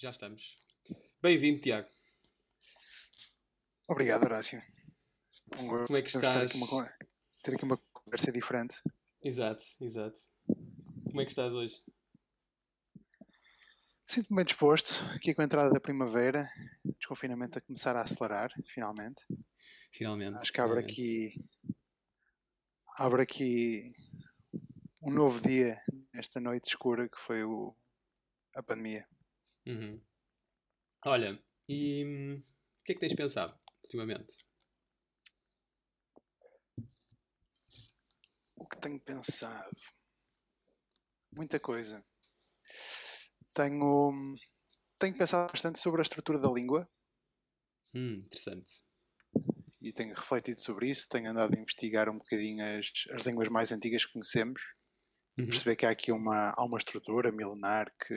Já estamos. Bem-vindo, Tiago. Obrigado, Horácio. Um Como é que estás? Ter aqui, uma, ter aqui uma conversa diferente. Exato, exato. Como é que estás hoje? Sinto-me bem disposto, aqui com a entrada da primavera, desconfinamento a começar a acelerar, finalmente. Finalmente. Acho que abre aqui abre aqui um novo dia nesta noite escura que foi o, a pandemia. Uhum. Olha, e hum, o que é que tens pensado ultimamente? O que tenho pensado? Muita coisa. Tenho, tenho pensado bastante sobre a estrutura da língua. Hum, interessante. E tenho refletido sobre isso, tenho andado a investigar um bocadinho as, as línguas mais antigas que conhecemos. Uhum. Perceber que há aqui uma, há uma estrutura milenar que,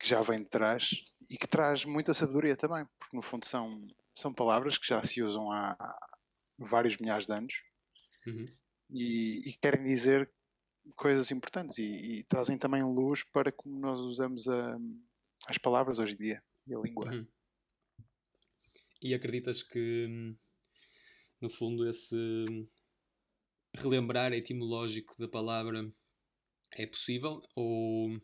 que já vem de trás e que traz muita sabedoria também, porque no fundo são, são palavras que já se usam há, vários milhares de anos uhum. e, e, querem dizer coisas importantes e, e, trazem também luz para como nós usamos a, as palavras hoje em dia e a língua. Uhum. E acreditas que, no fundo, esse relembrar etimológico da palavra é possível ou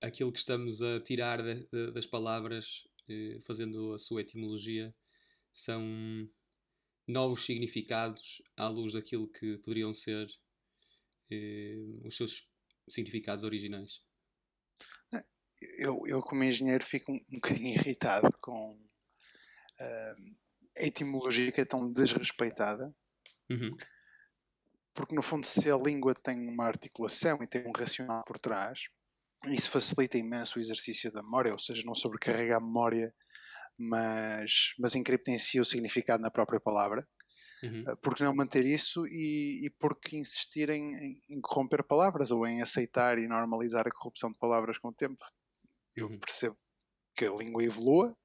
aquilo que estamos a tirar de, de, das palavras, eh, fazendo a sua etimologia, são novos significados à luz daquilo que poderiam ser eh, os seus significados originais? Eu, eu como engenheiro, fico um, um bocadinho irritado com uh, a etimologia que é tão desrespeitada. Uhum. Porque, no fundo, se a língua tem uma articulação e tem um racional por trás, isso facilita imenso o exercício da memória, ou seja, não sobrecarrega a memória, mas, mas encripta em si o significado na própria palavra. Uhum. Ah, porque não manter isso e, e porque insistir em, em, corromper palavras ou em aceitar e normalizar a corrupção de palavras com o tempo? Eu uhum. percebo que a língua evolua,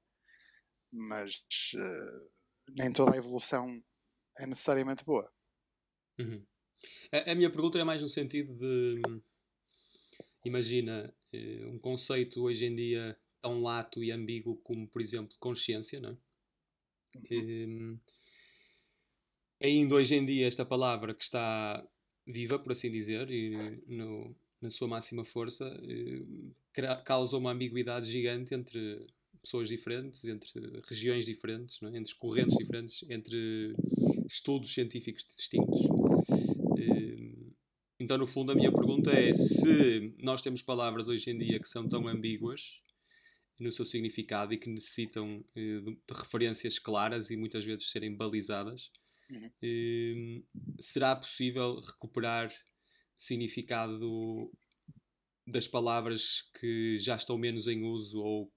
mas uh, nem toda a evolução é necessariamente boa. Uhum. A, a, minha pergunta é mais no sentido de imagina eh, um conceito hoje em dia tão lato e ambíguo como, por exemplo, consciência, não é? Uhum. Eh, ainda hoje em dia esta palavra que está viva, por assim dizer, e no, na sua máxima força, eh, causa uma ambiguidade gigante entre pessoas diferentes, entre regiões diferentes, é? entre correntes diferentes, entre estudos científicos distintos. Então, no fundo, a minha pergunta é se nós temos palavras hoje em dia que são tão ambíguas no seu significado e que necessitam eh, de referências claras e muitas vezes serem balizadas, uhum. Eh, será possível recuperar significado das palavras que já estão menos em uso ou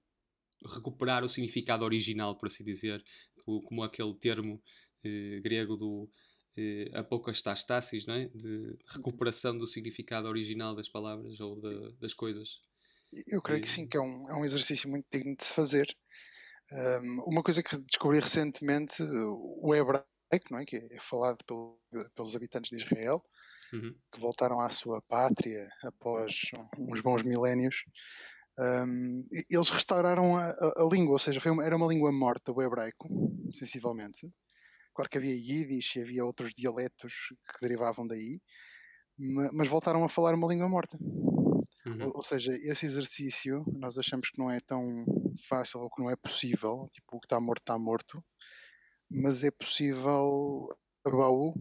recuperar o significado original, por assim dizer, como aquele termo eh, grego do eh, apocastastasis, não é? de recuperação do significado original das palavras ou de, das coisas. Eu creio que sim, que é um, é um exercício muito digno de se fazer. Um, uma coisa que descobri recentemente, o hebraico, não é? que é falado pelo, pelos habitantes de Israel, uhum. que voltaram à sua pátria após uns bons milénios, um, eles restauraram a, a, a, língua, ou seja, uma, era uma língua morta, o hebraico, sensivelmente. Claro que havia Yiddish e havia outros dialetos que derivavam daí, mas voltaram a falar uma língua morta. Uhum. Ou, seja, esse exercício nós achamos que não é tão fácil ou que não é possível, tipo, o que está morto está morto, mas é possível abaú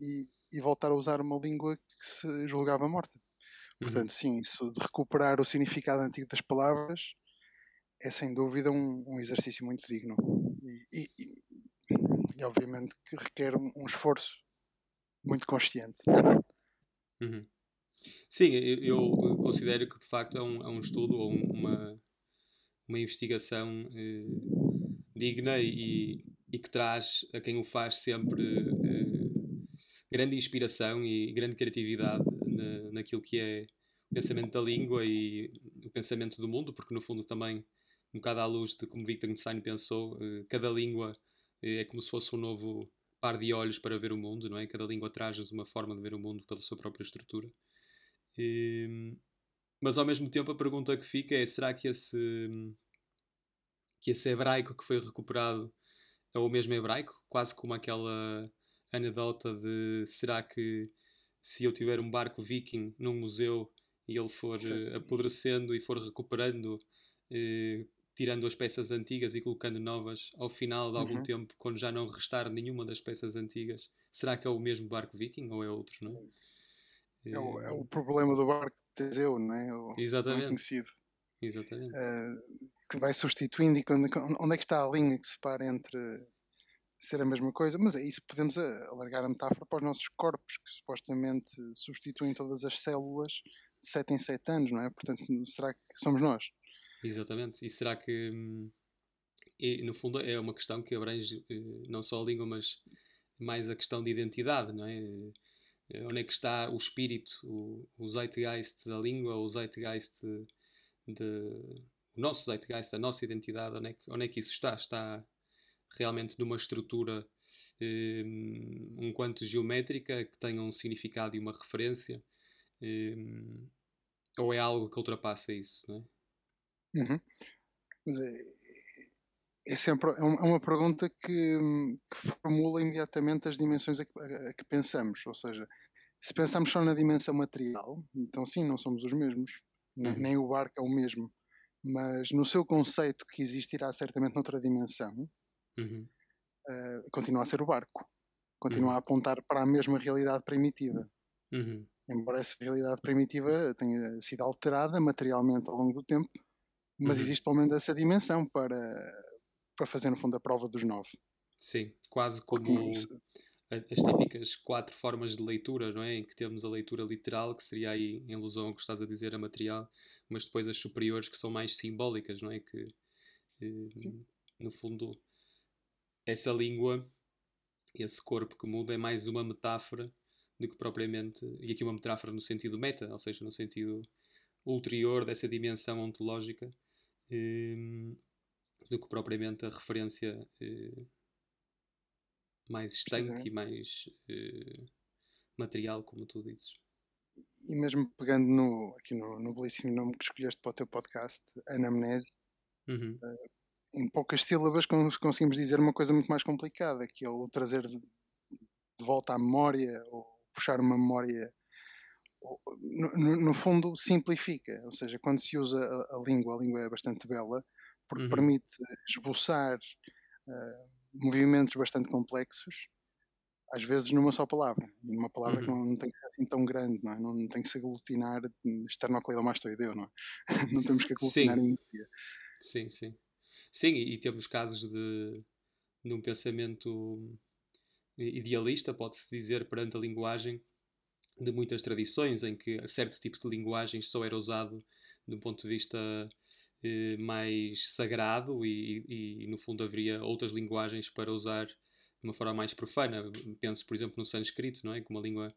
e, e voltar a usar uma língua que se julgava morta. Uhum. Portanto, sim, isso de recuperar o significado antigo das palavras é sem dúvida um, um exercício muito digno. E, e, e, obviamente que requer um, um esforço muito consciente. Uhum. Sim, eu, considero que de facto é um, é um estudo ou uma, uma investigação eh, digna e, e que traz a quem o faz sempre eh, grande inspiração e grande criatividade na, naquilo que é o pensamento da língua e o pensamento do mundo, porque no fundo também, um bocado à luz de como Wittgenstein pensou, eh, cada língua é como se fosse um novo par de olhos para ver o mundo, não é? Cada língua traz uma forma de ver o mundo pela sua própria estrutura. E, mas ao mesmo tempo a pergunta que fica é: será que esse, que esse hebraico que foi recuperado é o mesmo hebraico? Quase como aquela anedota de será que se eu tiver um barco viking num museu e ele for uh, apodrecendo e for recuperando, uh, tirando as peças antigas e colocando novas, ao final de algum uhum. tempo, quando já não restar nenhuma das peças antigas, será que é o mesmo barco viking ou é outro, não é? É o, é o problema do barco de Teseu, não é? O, Exatamente. É conhecido. Exatamente. Uh, que vai substituindo e quando, onde é que está a linha que separa entre ser a mesma coisa, mas é isso podemos alargar a metáfora para os nossos corpos, que supostamente substituem todas as células de 7 em 7 anos, não é? Portanto, será que somos nós? Exatamente. E será que, hum, e, no fundo, é uma questão que abrange eh, não só a língua, mas mais a questão de identidade, não é? Eh, onde é que está o espírito, o, o zeitgeist da língua, o zeitgeist de, de, o nosso zeitgeist, a nossa identidade, onde é que, onde é que isso está? Está realmente numa estrutura um, um quanto geométrica que tenha um significado e uma referência? Um, ou é algo que ultrapassa isso, não é? Uhum. Mas é, é sempre é uma pergunta que, que, formula imediatamente as dimensões a que, a que, pensamos. Ou seja, se pensamos só na dimensão material, então sim, não somos os mesmos, uhum. nem o barco é o mesmo. Mas no seu conceito que existirá certamente noutra dimensão, uhum. uh, continua a ser o barco. Continua uhum. a apontar para a mesma realidade primitiva. Uhum. Embora essa realidade primitiva tenha sido alterada materialmente ao longo do tempo, mas uhum. existe pelo menos essa dimensão para, para fazer, no fundo, a prova dos nove. Sim, quase como as típicas quatro formas de leitura, não é? Em que temos a leitura literal, que seria aí, em alusão ao que estás a dizer, a material, mas depois as superiores que são mais simbólicas, não é? Que, eh, no fundo, essa língua, esse corpo que muda, é mais uma metáfora do que propriamente, e aqui uma metáfora no sentido meta, ou seja, no sentido ulterior dessa dimensão ontológica, eh, do que propriamente a referência eh, mais estanque e mais eh, material, como tu dizes. E mesmo pegando no, aqui no, no belíssimo nome que escolheste para o teu podcast, Anamnese, uhum. uh, em poucas sílabas conseguimos dizer uma coisa muito mais complicada, que é o trazer de, de volta à memória, ou puxar uma memória no, no, fundo simplifica, ou seja, quando se usa a, a, língua, a língua é bastante bela, porque uhum. permite esboçar uh, movimentos bastante complexos, às vezes numa só palavra, e numa palavra uhum. que não, não, tem que ser assim tão grande, não, é? não, não tem que se aglutinar esternocleidomastoideu, não é? não temos que aglutinar sim. em dia. Sim, sim. Sim, e, temos casos de, de um pensamento idealista, pode-se dizer, perante a linguagem, de muitas tradições em que certo tipo de linguagem só era usado de um ponto de vista eh, mais sagrado e, e, e, no fundo haveria outras linguagens para usar de uma forma mais profana. Penso, por exemplo, no sânscrito, não é? Como uma língua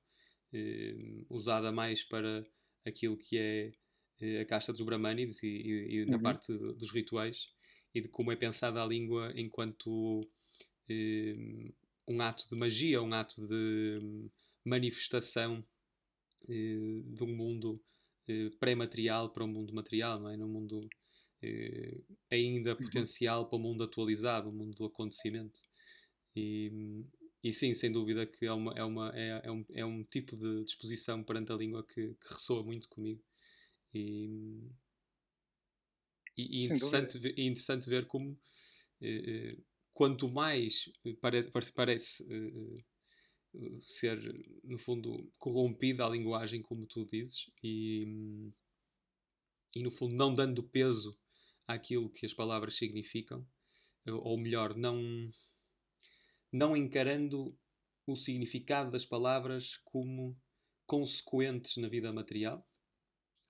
eh, usada mais para aquilo que é eh, a casta dos brahmanides e, e, e na uhum. parte de, dos rituais e de como é pensada a língua enquanto eh, um ato de magia, um ato de manifestação eh, de um mundo eh, pré-material para um mundo material, não é? Num mundo eh, ainda uhum. potencial para o mundo atualizado, o mundo do acontecimento. E, e sim, sem dúvida que é, uma, é, uma, é, é, um, é um tipo de disposição perante a língua que, que ressoa muito comigo. E, e, interessante, ver, interessante ver como eh, quanto mais parece, parece eh, ser, no fundo, corrompida a linguagem, como tu dizes, e, e no fundo não dando peso àquilo que as palavras significam, ou melhor, não, não encarando o significado das palavras como consequentes na vida material,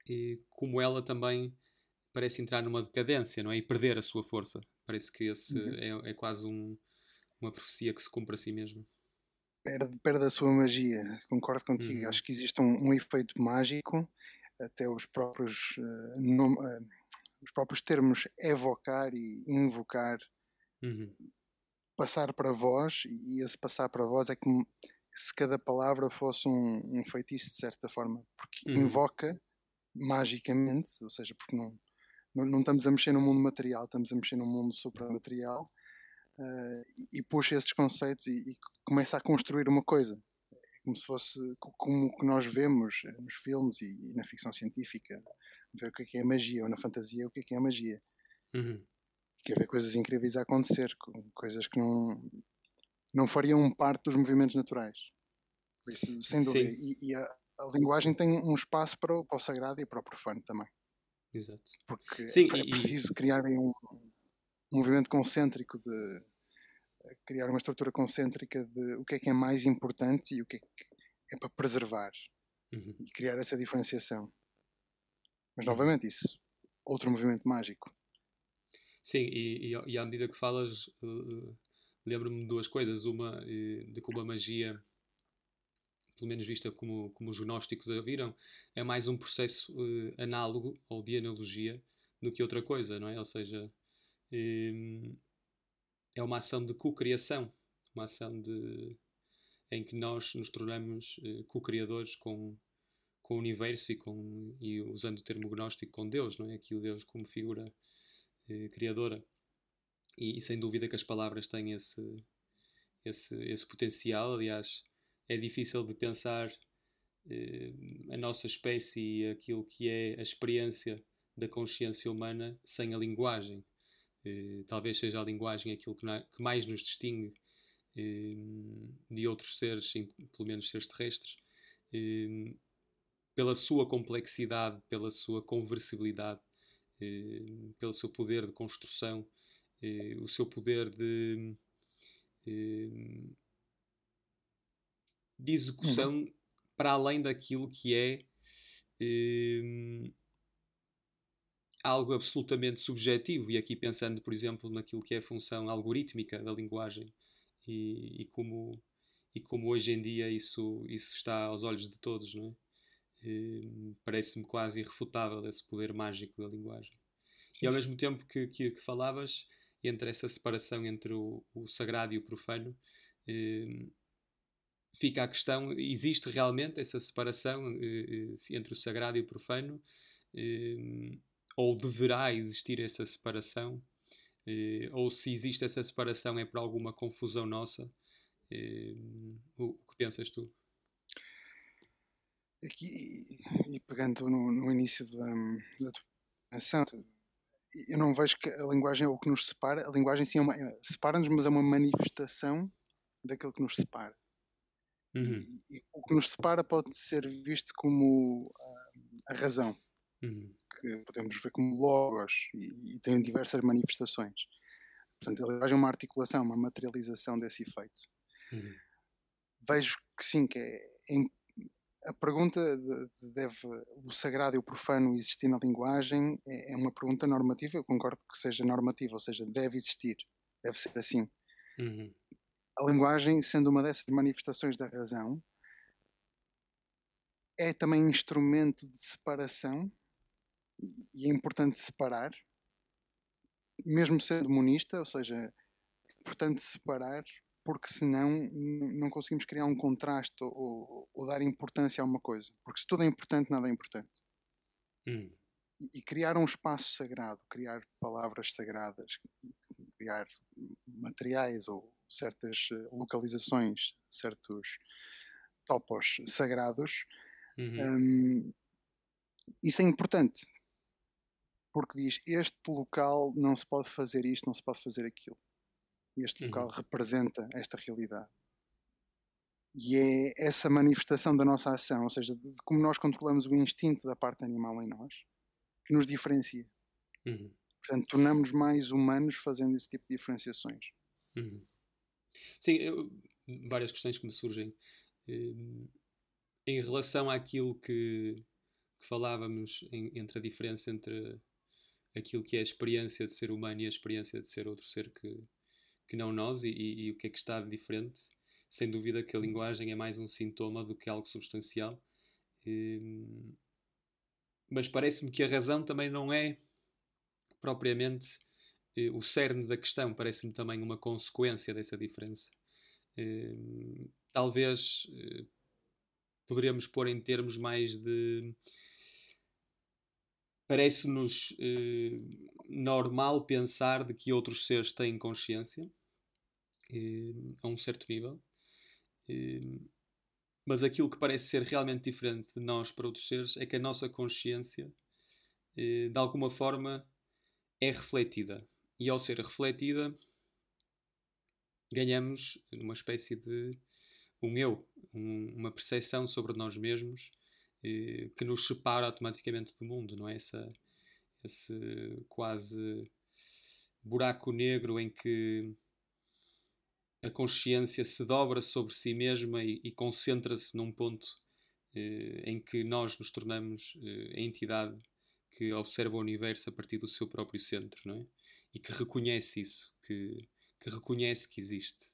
e como ela também parece entrar numa decadência, não é? E perder a sua força. Parece que esse uhum. é, é, quase um, uma profecia que se cumpre a si mesma perde, perde a sua magia. Concordo contigo. Uhum. Acho que existe um, um, efeito mágico, até os próprios, uh, nom, uh, os próprios termos evocar e invocar uhum. passar para vós, e esse passar para vós é que se cada palavra fosse um, um feitiço de certa forma, porque Uhum. invoca magicamente, ou seja, porque não, não, não estamos a mexer no mundo material, estamos a mexer no mundo supramaterial uh, e, puxa esses conceitos e, e, começa a construir uma coisa. É como se fosse como que nós vemos nos filmes e, e, na ficção científica, ver o que é, que é magia, ou na fantasia, o que é que é magia. Uhum. Que ver coisas incríveis a acontecer, coisas que não, não fariam parte dos movimentos naturais. Por isso, sem dúvida. E, e a, a, linguagem tem um espaço para o, para o, sagrado e para o profano também. Exato. Porque Sim, é, e, preciso criarem um, um, movimento concêntrico de criar uma estrutura concêntrica de o que é que é mais importante e o que é que é para preservar uhum. e criar essa diferenciação. Mas novamente isso, outro movimento mágico. Sim, e, e, e à medida que falas, uh, lembro-me de duas coisas. Uma, de como a magia pelo menos vista como, como os gnósticos a viram, é mais um processo uh, análogo ou de analogia do que outra coisa, não é? Ou seja, é uma ação de co-criação, uma ação de, em que nós nos tornamos uh, co-criadores com, com o universo e, com, e usando o termo gnóstico com Deus, não é? Aqui o Deus como figura uh, criadora. E, e, sem dúvida que as palavras têm esse, esse, esse potencial, aliás é difícil de pensar eh, a nossa espécie e aquilo que é a experiência da consciência humana sem a linguagem. Eh, talvez seja a linguagem aquilo que, na, que mais nos distingue eh, de outros seres, pelo menos seres terrestres, pela sua complexidade, pela sua conversibilidade, pelo seu poder de construção, o seu poder de de execução uhum. para além daquilo que é algo absolutamente subjetivo. E aqui pensando, por exemplo, naquilo que é a função algorítmica da linguagem e, e como, e como hoje em dia isso, isso está aos olhos de todos, não é? Um, Parece-me quase irrefutável esse poder mágico da linguagem. E ao mesmo tempo que, que, que falavas entre essa separação entre o, o sagrado e o profano, um, fica a questão: existe realmente essa separação eh, entre o sagrado e o profano? Eh, ou deverá existir essa separação? Eh, ou se existe essa separação é por alguma confusão nossa? o que pensas tu? Aqui, e pegando no, no início da, da tua eu não vejo que a linguagem é o que nos separa. A linguagem sim é uma, separa-nos, mas é uma manifestação daquilo que nos separa. Uhum. E, e, o que nos separa pode ser visto como uh, a razão, uhum. Que podemos ver como logos e, e tem diversas manifestações. Portanto, a linguagem é uma articulação, uma materialização desse efeito. Uhum. Vejo que sim, que é, é a pergunta de, de deve o sagrado e o profano existir na linguagem é, é, uma pergunta normativa. Eu concordo que seja normativa, ou seja, deve existir, deve ser assim. Uhum a linguagem, sendo uma dessas manifestações da razão, é também instrumento de separação e é importante separar, mesmo sendo monista, ou seja, é importante separar porque senão não conseguimos criar um contraste ou, ou, dar importância a uma coisa. Porque se tudo é importante, nada é importante. Hum. E, e, criar um espaço sagrado, criar palavras sagradas, criar materiais ou certas eh, localizações, certos topos sagrados, uhum. um, isso é importante. Porque diz: este local não se pode fazer isto, não se pode fazer aquilo. Este uhum. local representa esta realidade. E é essa manifestação da nossa ação, ou seja, de como nós controlamos o instinto da parte animal em nós, que nos diferencia. Uhum. Portanto, tornamos-nos mais humanos fazendo esse tipo de diferenciações. Uhum. Sim, eu, várias questões que me surgem. Um, em relação àquilo que, que falávamos em, entre a diferença entre aquilo que é a experiência de ser humano e a experiência de ser outro ser que, que não nós e, e, e o que é que está de diferente. Sem dúvida que a linguagem é mais um sintoma do que algo substancial. Um, mas parece-me que a razão também não é propriamente eh, o cerne da questão, parece-me também uma consequência dessa diferença. Eh, talvez uh, poderíamos pôr em termos mais de. Parece-nos uh, normal pensar de que outros seres têm consciência a um certo nível. mas aquilo que parece ser realmente diferente de nós para outros seres é que a nossa consciência, de alguma forma, é refletida. E ao ser refletida, ganhamos uma espécie de um eu, um, uma percepção sobre nós mesmos eh, que nos separa automaticamente do mundo, não é? Essa, esse quase buraco negro em que a consciência se dobra sobre si mesma e, e concentra-se num ponto eh, em que nós nos tornamos eh, a entidade que observa o universo a partir do seu próprio centro, não é? E que reconhece isso, que, que reconhece que existe,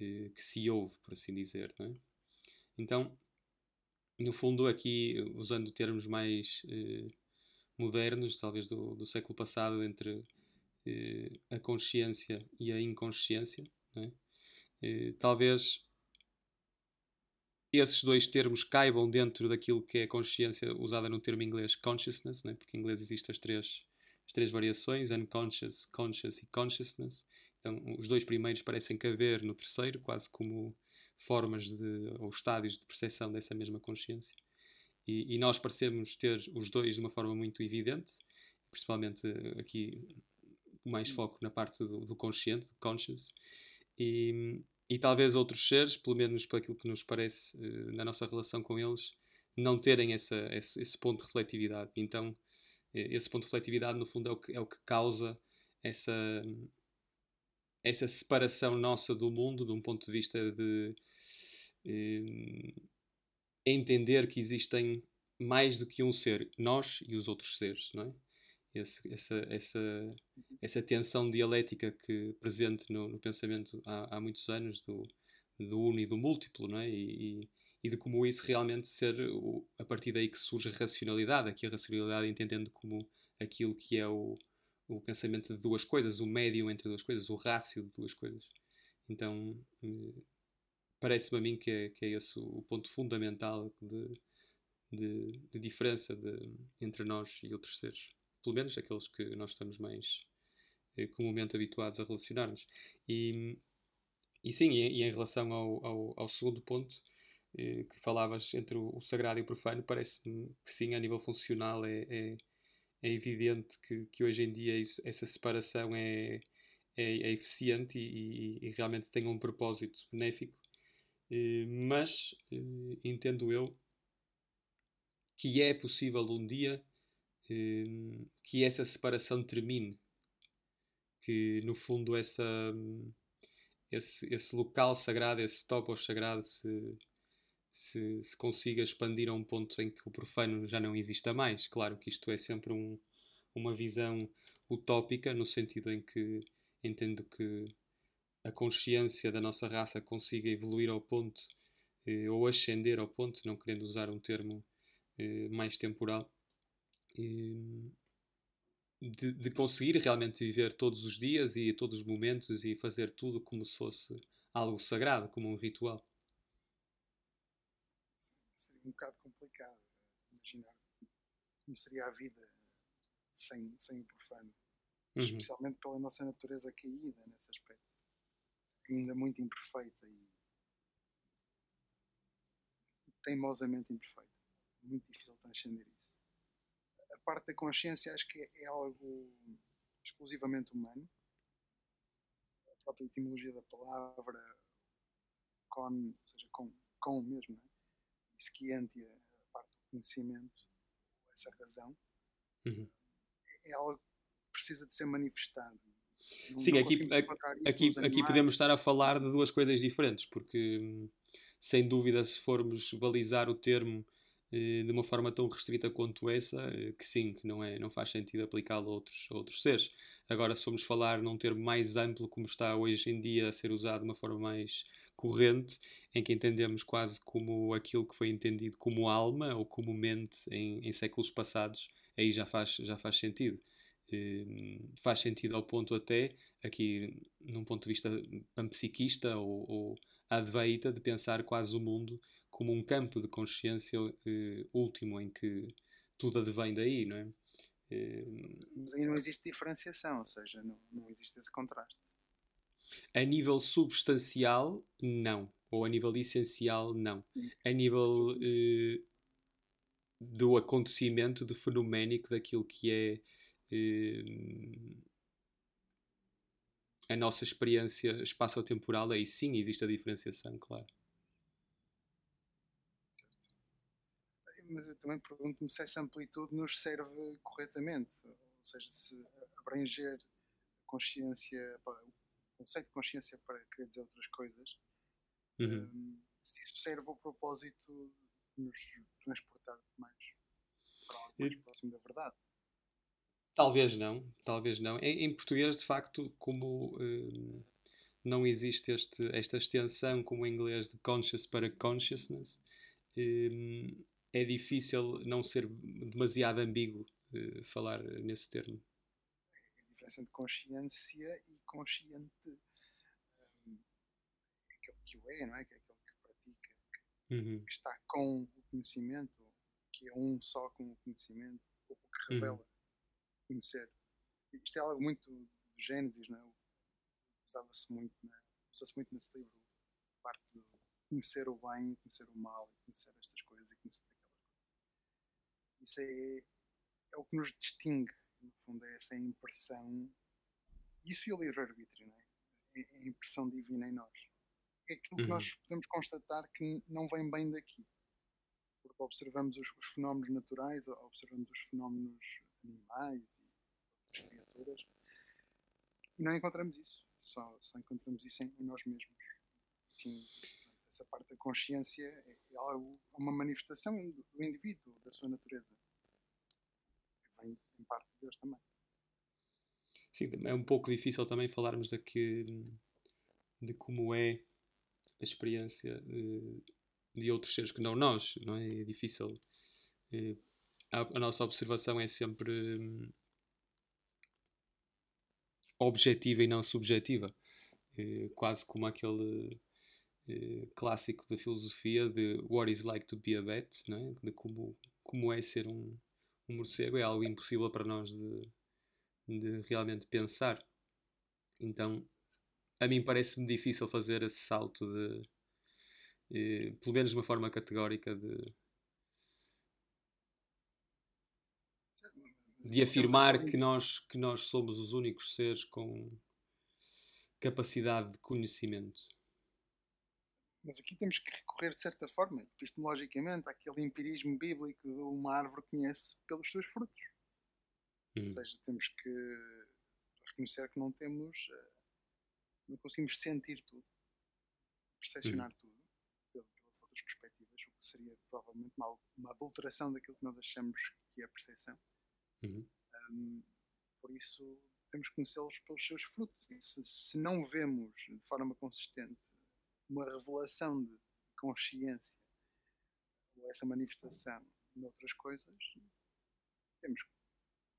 eh, que se ouve, por assim dizer, não é? Então, no fundo, aqui, usando termos mais eh, modernos, talvez do, do, século passado, entre eh, a consciência e a inconsciência, é? eh, talvez esses dois termos caibam dentro daquilo que é a consciência usada no termo inglês consciousness, né? porque em inglês existem as três, as três variações, unconscious, conscious e consciousness. Então, os dois primeiros parecem caber no terceiro, quase como formas de, ou estádios de percepção dessa mesma consciência. E, e nós parecemos ter os dois de uma forma muito evidente, principalmente aqui mais foco na parte do, do consciente, do conscious. E, e talvez outros seres, pelo menos por aquilo que nos parece uh, na nossa relação com eles, não terem essa, esse, esse, ponto de refletividade. Então, esse ponto de refletividade, no fundo, é o que, é o que causa essa, essa separação nossa do mundo, de um ponto de vista de entender que existem mais do que um ser, nós e os outros seres, não é? esse, essa, essa, essa tensão dialética que presente no, no pensamento há, há, muitos anos do, do uno e do múltiplo, não é? E, e de como isso realmente ser o, a partir daí que surge a racionalidade, aqui a racionalidade entendendo como aquilo que é o, o pensamento de duas coisas, o médio entre duas coisas, o rácio de duas coisas. Então, eh, parece-me a mim que é, que é esse o ponto fundamental de, de, de diferença de, entre nós e outros seres pelo menos aqueles que nós estamos mais eh, comumente habituados a relacionar-nos. E, e sim, e, e em relação ao, ao, ao segundo ponto eh, que falavas entre o, o, sagrado e o profano, parece-me que sim, a nível funcional é, é, é evidente que, que hoje em dia isso, essa separação é, é, é eficiente e, e, e, realmente tem um propósito benéfico. Eh, mas eh, entendo eu que é possível um dia Hum, que essa separação termine, que no fundo essa, esse, esse local sagrado, esse topos sagrado se, se, se, consiga expandir a um ponto em que o profano já não exista mais. Claro que isto é sempre um, uma visão utópica, no sentido em que entendo que a consciência da nossa raça consiga evoluir ao ponto, eh, ou ascender ao ponto, não querendo usar um termo eh, mais temporal, de, de, conseguir realmente viver todos os dias e todos os momentos e fazer tudo como se fosse algo sagrado, como um ritual. Seria um bocado complicado imaginar como seria a vida sem, sem o profano. Uhum. Especialmente pela nossa natureza caída nesse aspecto. Ainda muito imperfeita e teimosamente imperfeita. Muito difícil transcender isso a parte da consciência acho que é algo exclusivamente humano. A própria etimologia da palavra, con, ou seja, com, com mesmo, né? isso que a parte do conhecimento, essa razão, uhum. é algo que precisa de ser manifestado. Não, Sim, não aqui, aqui, aqui podemos estar a falar de duas coisas diferentes, porque sem dúvida, se formos balizar o termo eh, de uma forma tão restrita quanto essa, eh, que sim, que não, é, não faz sentido aplicá-lo a outros, a outros seres. Agora, se formos falar num termo mais amplo, como está hoje em dia a ser usado de uma forma mais corrente, em que entendemos quase como aquilo que foi entendido como alma ou como mente em, em séculos passados, aí já faz, já faz sentido. Eh, faz sentido ao ponto até, aqui num ponto de vista panpsiquista ou, ou adveita de pensar quase o mundo como um campo de consciência uh, último em que tudo advém daí, não é? Mas aí não existe diferenciação, ou seja, não, não existe esse contraste. A nível substancial, não. Ou a nível essencial, não. Sim. A nível uh, do acontecimento, do fenoménico, daquilo que é uh, a nossa experiência espaço-temporal, aí sim existe a diferenciação, claro. Certo. Mas eu também pergunto-me se essa amplitude nos serve corretamente, ou seja, se abranger a consciência, o conceito de consciência para querer dizer outras coisas, uhum. um, se isso serve ao propósito de nos transportar mais para algo mais próximo da verdade. Talvez não, talvez não. Em, em português, de facto, como um, não existe este, esta extensão como em inglês de conscious para consciousness, um, é difícil não ser demasiado ambíguo uh, falar nesse termo. A diferença entre consciência e consciente um, aquele que o é, não é? É aquele que pratica, que, uhum. está com o conhecimento, que é um só com o conhecimento, ou que uhum. revela. Uhum conhecer. Isto é algo muito do Gênesis, não é? Usava-se muito? Usa-se muito nesse livro, parte de conhecer o bem, conhecer o mal, conhecer estas coisas e conhecer aquelas coisas. Isso é, é o que nos distingue, no fundo, é essa impressão. Isso e o livre-arbítrio, não é? é? É a impressão divina em nós. É aquilo uhum. que nós podemos constatar que não vem bem daqui. Porque observamos os, os fenómenos naturais, observamos os fenómenos animais e outras criaturas. E não encontramos isso. Só, só encontramos isso em, em nós mesmos. Sim, essa parte da consciência é, é algo, uma manifestação do, indivíduo, da sua natureza. Que vem em parte de Deus também. Sim, é um pouco difícil também falarmos daqui, de como é a experiência de, de outros seres que não nós, não é? É difícil eh, a, a nossa observação é sempre hum, objetiva e não subjetiva. Eh, quase como aquele eh, clássico da filosofia de What is like to be a bat, é? de como, como é ser um, um morcego, é algo impossível para nós de, de realmente pensar. Então, a mim parece-me difícil fazer esse salto de, eh, pelo menos de uma forma categórica, de de afirmar que nós, que nós somos os únicos seres com capacidade de conhecimento. Mas aqui temos que recorrer, de certa forma, epistemologicamente, àquele empirismo bíblico de uma árvore conhece pelos seus frutos. Ou hum. seja, temos que reconhecer que não temos, eh, não conseguimos sentir tudo, percepcionar hum. tudo, pelas outras perspectivas, o que seria provavelmente uma, uma adulteração daquilo que nós achamos que é a percepção. Uhum. Um, por isso, temos que conhecê-los pelos seus frutos. E se, se, não vemos de forma consistente uma revelação de consciência ou essa manifestação de outras coisas, temos que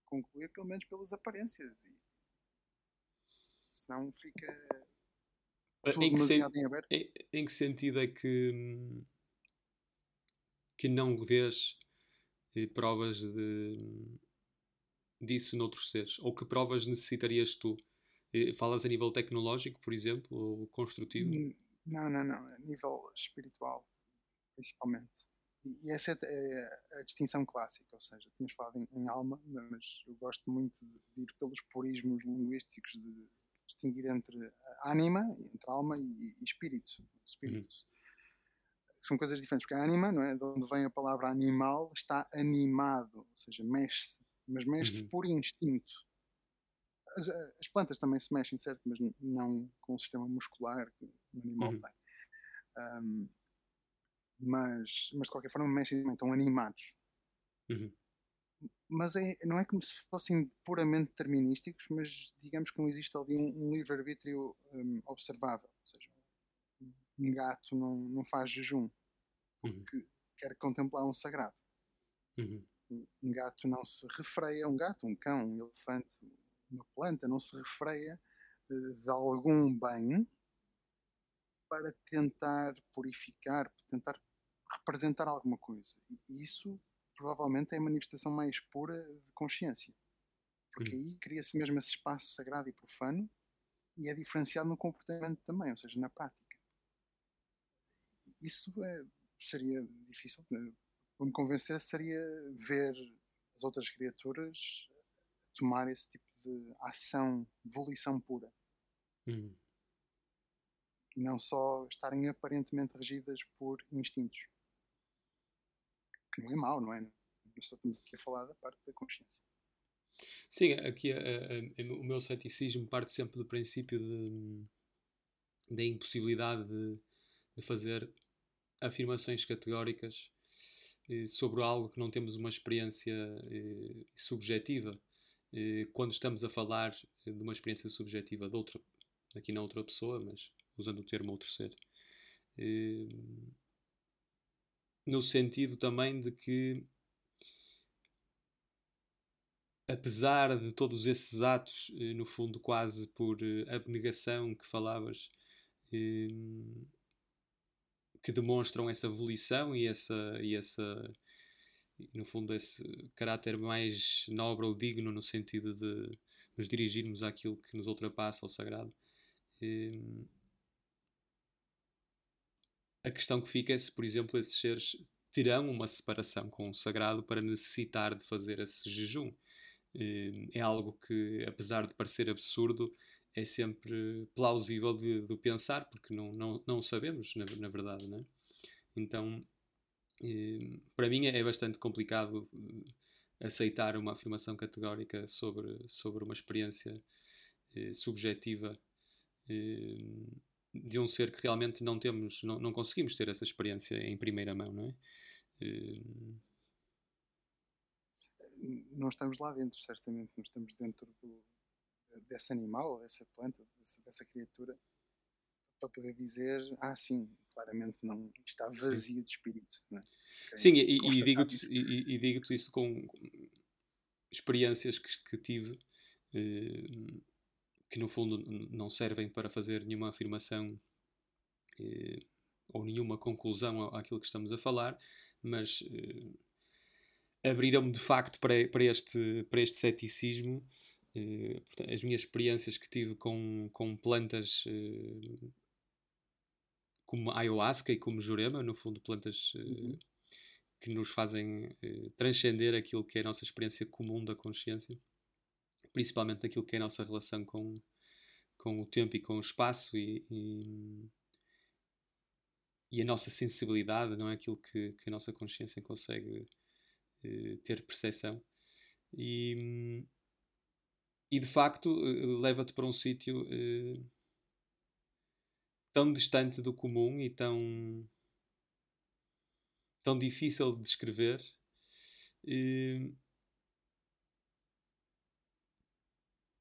concluir pelo menos pelas aparências. E senão fica tudo em demasiado em aberto. Em, em que sentido é que, que não vês eh, provas de disso noutros seres? Ou que provas necessitarias tu? Eh, falas a nível tecnológico, por exemplo, ou construtivo? Não, não, não. A nível espiritual, principalmente. E essa é, é a distinção clássica, ou seja, tinhas falado em, em, alma, mas eu gosto muito de, de, ir pelos purismos linguísticos, de distinguir entre ânima, entre alma e, e espírito, espíritos. Uhum. São coisas diferentes, porque a ânima, não é? de onde vem a palavra animal, está animado, ou seja, mexe-se mas mexe-se uhum. por instinto. As, eh, as, plantas também se mexem, certo? Mas não com o sistema muscular que o animal uhum. tem. Um, mas, mas de qualquer forma mexem também, estão animados. Uhum. Mas é, não é como se fossem puramente determinísticos, mas digamos que não existe ali um, um livre-arbítrio um, observável. Ou seja, um gato não, não faz jejum uhum. porque quer contemplar um sagrado. Uhum um gato não se refreia, um gato, um cão, um elefante, uma planta não se refreia eh, de algum bem para tentar purificar, para tentar representar alguma coisa. E isso provavelmente é a manifestação mais pura de consciência. Porque hum. aí cria-se mesmo esse espaço sagrado e profano e é diferenciado no comportamento também, ou seja, na prática. Isso é, seria difícil. Para me convencer, seria ver as outras criaturas tomar esse tipo de ação, volição pura. Hum. E não só estarem aparentemente regidas por instintos. Que não é mau, não é? Nós só estamos aqui a falar da parte da consciência. Sim, aqui a, a, a, o meu ceticismo parte sempre do princípio de, da impossibilidade de, de fazer afirmações categóricas sobre algo que não temos uma experiência eh, subjetiva. Eh, quando estamos a falar de uma experiência subjetiva de outra, aqui não outra pessoa, mas usando o termo outro ser, no sentido também de que apesar de todos esses atos, eh, no fundo quase por eh, abnegação que falavas, que demonstram essa volição e essa, e essa no fundo esse caráter mais nobre ou digno no sentido de nos dirigirmos àquilo que nos ultrapassa ao sagrado. Ehm, a questão que fica é se, por exemplo, esses seres terão uma separação com o sagrado para necessitar de fazer esse jejum. Eh, é algo que, apesar de parecer absurdo, é sempre plausível de, de pensar, porque não, não, não sabemos, na, na verdade, né? Então, eh, para mim é bastante complicado eh, aceitar uma afirmação categórica sobre, sobre uma experiência subjetiva de um ser que realmente não temos, não, não conseguimos ter essa experiência em primeira mão, não é? não estamos lá dentro, certamente, não estamos dentro do, desse animal, dessa planta, dessa, dessa, criatura, para poder dizer, ah, sim, claramente não está vazio de espírito. É? Sim, e, e digo-te e, e digo isso com experiências que, que tive, eh, que no fundo não servem para fazer nenhuma afirmação eh, ou nenhuma conclusão àquilo que estamos a falar, mas eh, abriram-me de facto para, para, este, para este ceticismo. Uh, as minhas experiências que tive com, com plantas uh, como ayahuasca e como jurema, no fundo, plantas uh, que nos fazem transcender aquilo que é a nossa experiência comum da consciência, principalmente aquilo que é a nossa relação com, com o tempo e com o espaço e, e, e a nossa sensibilidade, não é aquilo que, que a nossa consciência consegue eh, ter percepção. E, e de facto eh, leva-te para um sítio eh, tão distante do comum e tão, tão difícil de descrever.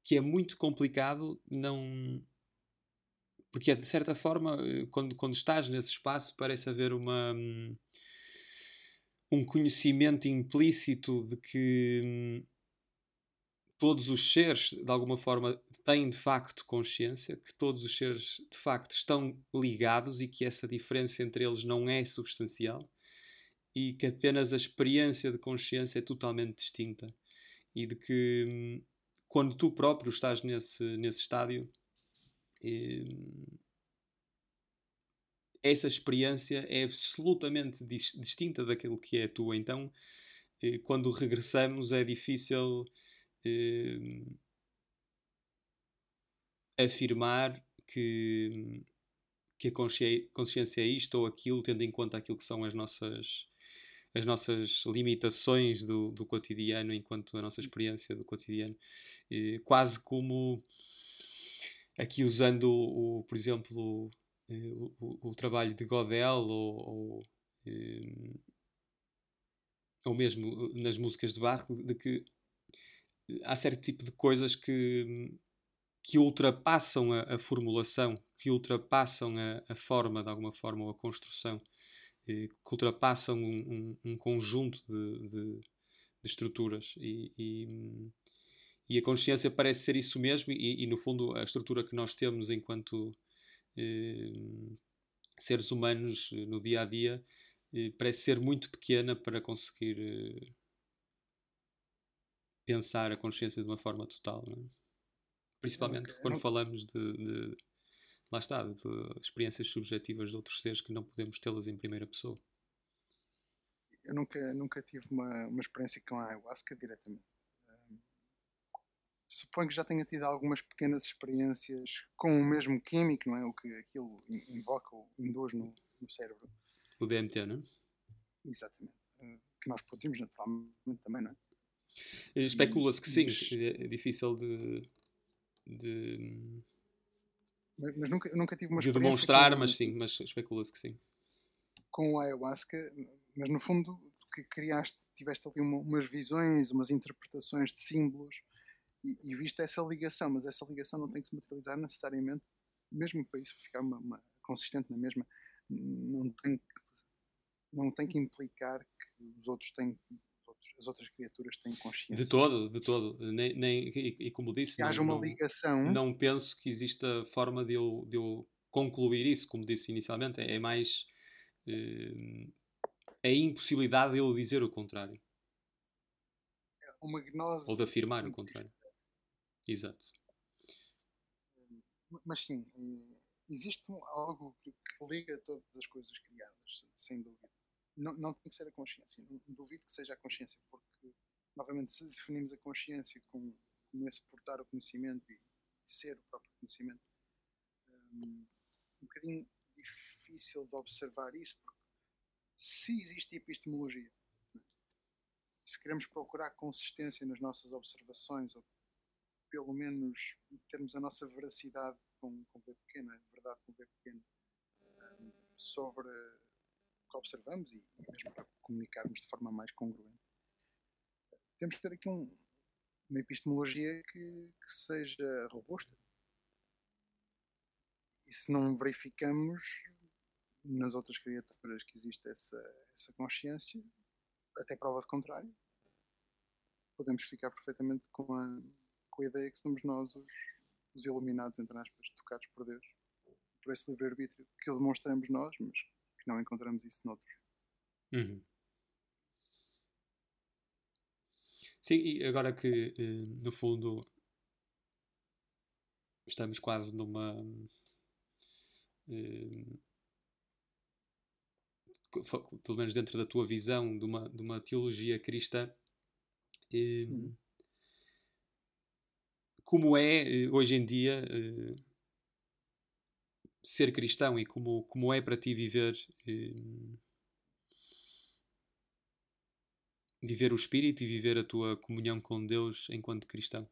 que é muito complicado não porque é de certa forma quando, quando estás nesse espaço parece haver uma hum, um conhecimento implícito de que hum, todos os seres, de alguma forma, têm de facto consciência, que todos os seres de facto estão ligados e que essa diferença entre eles não é substancial e que apenas a experiência de consciência é totalmente distinta e de que hum, quando tu próprio estás nesse, nesse estádio. Hum, essa experiência é absolutamente dis distinta daquilo que é a tua. Então, eh, quando regressamos, é difícil afirmar que, que a consciência é isto ou aquilo, tendo em conta aquilo que são as nossas, as nossas limitações do, do cotidiano, enquanto a nossa experiência do cotidiano. Eh, quase como aqui usando, o, por exemplo, eh, o, o, trabalho de Godel ou, ou, eh, ou mesmo nas músicas de Bach, de que há certo tipo de coisas que, que ultrapassam a, a formulação, que ultrapassam a, a, forma, de alguma forma, ou a construção, eh, que ultrapassam um, um, um conjunto de, de, de estruturas. E, e, e, a consciência parece ser isso mesmo, e, e, no fundo a estrutura que nós temos enquanto eh, seres humanos no dia a dia parece ser muito pequena para conseguir pensar a consciência de uma forma total. É? Principalmente okay. quando não... falamos de, de, lá está, de experiências subjetivas de outros seres que não podemos tê-las em primeira pessoa. Eu nunca, nunca tive uma, uma experiência com a ayahuasca diretamente. Um, suponho que já tenha tido algumas pequenas experiências com o mesmo químico, não é? O que aquilo invoca ou induz no, no cérebro. O DMT, não é? Exatamente. Uh, que nós produzimos naturalmente também, não é? Especula-se que sim, mas... é difícil de. de mas, mas nunca, nunca tive uma de demonstrar, com, mas sim, mas especula-se que sim. Com a ayahuasca, mas no fundo que criaste, tiveste ali uma, umas visões, umas interpretações de símbolos e, e viste essa ligação, mas essa ligação não tem que se materializar necessariamente, mesmo para isso ficar uma, uma, consistente na mesma, não tem, que, não tem que implicar que os outros têm as outras criaturas têm consciência. De todo, de todo. Nem, nem, e, e como disse, que haja uma não, ligação. Não penso que exista forma de eu, de eu concluir isso, como disse inicialmente. É, é mais uh, a impossibilidade de eu dizer o contrário. É uma gnose. Ou de afirmar o contrário. Exato. Mas sim, existe algo que liga todas as coisas criadas, sem dúvida não, não tem que ser a consciência. Não, duvido que seja a consciência, porque, novamente, se definimos a consciência como, como esse portar o conhecimento e, ser o próprio conhecimento, um, um bocadinho difícil de observar isso, porque se existe epistemologia, né, se queremos procurar consistência nas nossas observações, ou pelo menos termos a nossa veracidade com, com V pequena, verdade com V pequena, um, sobre que observamos e, e mesmo para comunicarmos de forma mais congruente. Temos que ter aqui um, uma epistemologia que, que seja robusta. E se não verificamos nas outras criaturas que existe essa, essa consciência, até prova de contrário, podemos ficar perfeitamente com a, com a ideia que somos nós os, os iluminados, entre aspas, tocados por Deus, por esse livre-arbítrio que demonstramos nós, mas não encontramos isso noutros. Uhum. Sim, e agora que eh, no fundo estamos quase numa eh, pelo menos dentro da tua visão de uma, de uma teologia cristã eh, uhum. como é hoje em dia ser cristão e como, como é para ti viver eh, viver o espírito e viver a tua comunhão com Deus enquanto cristão?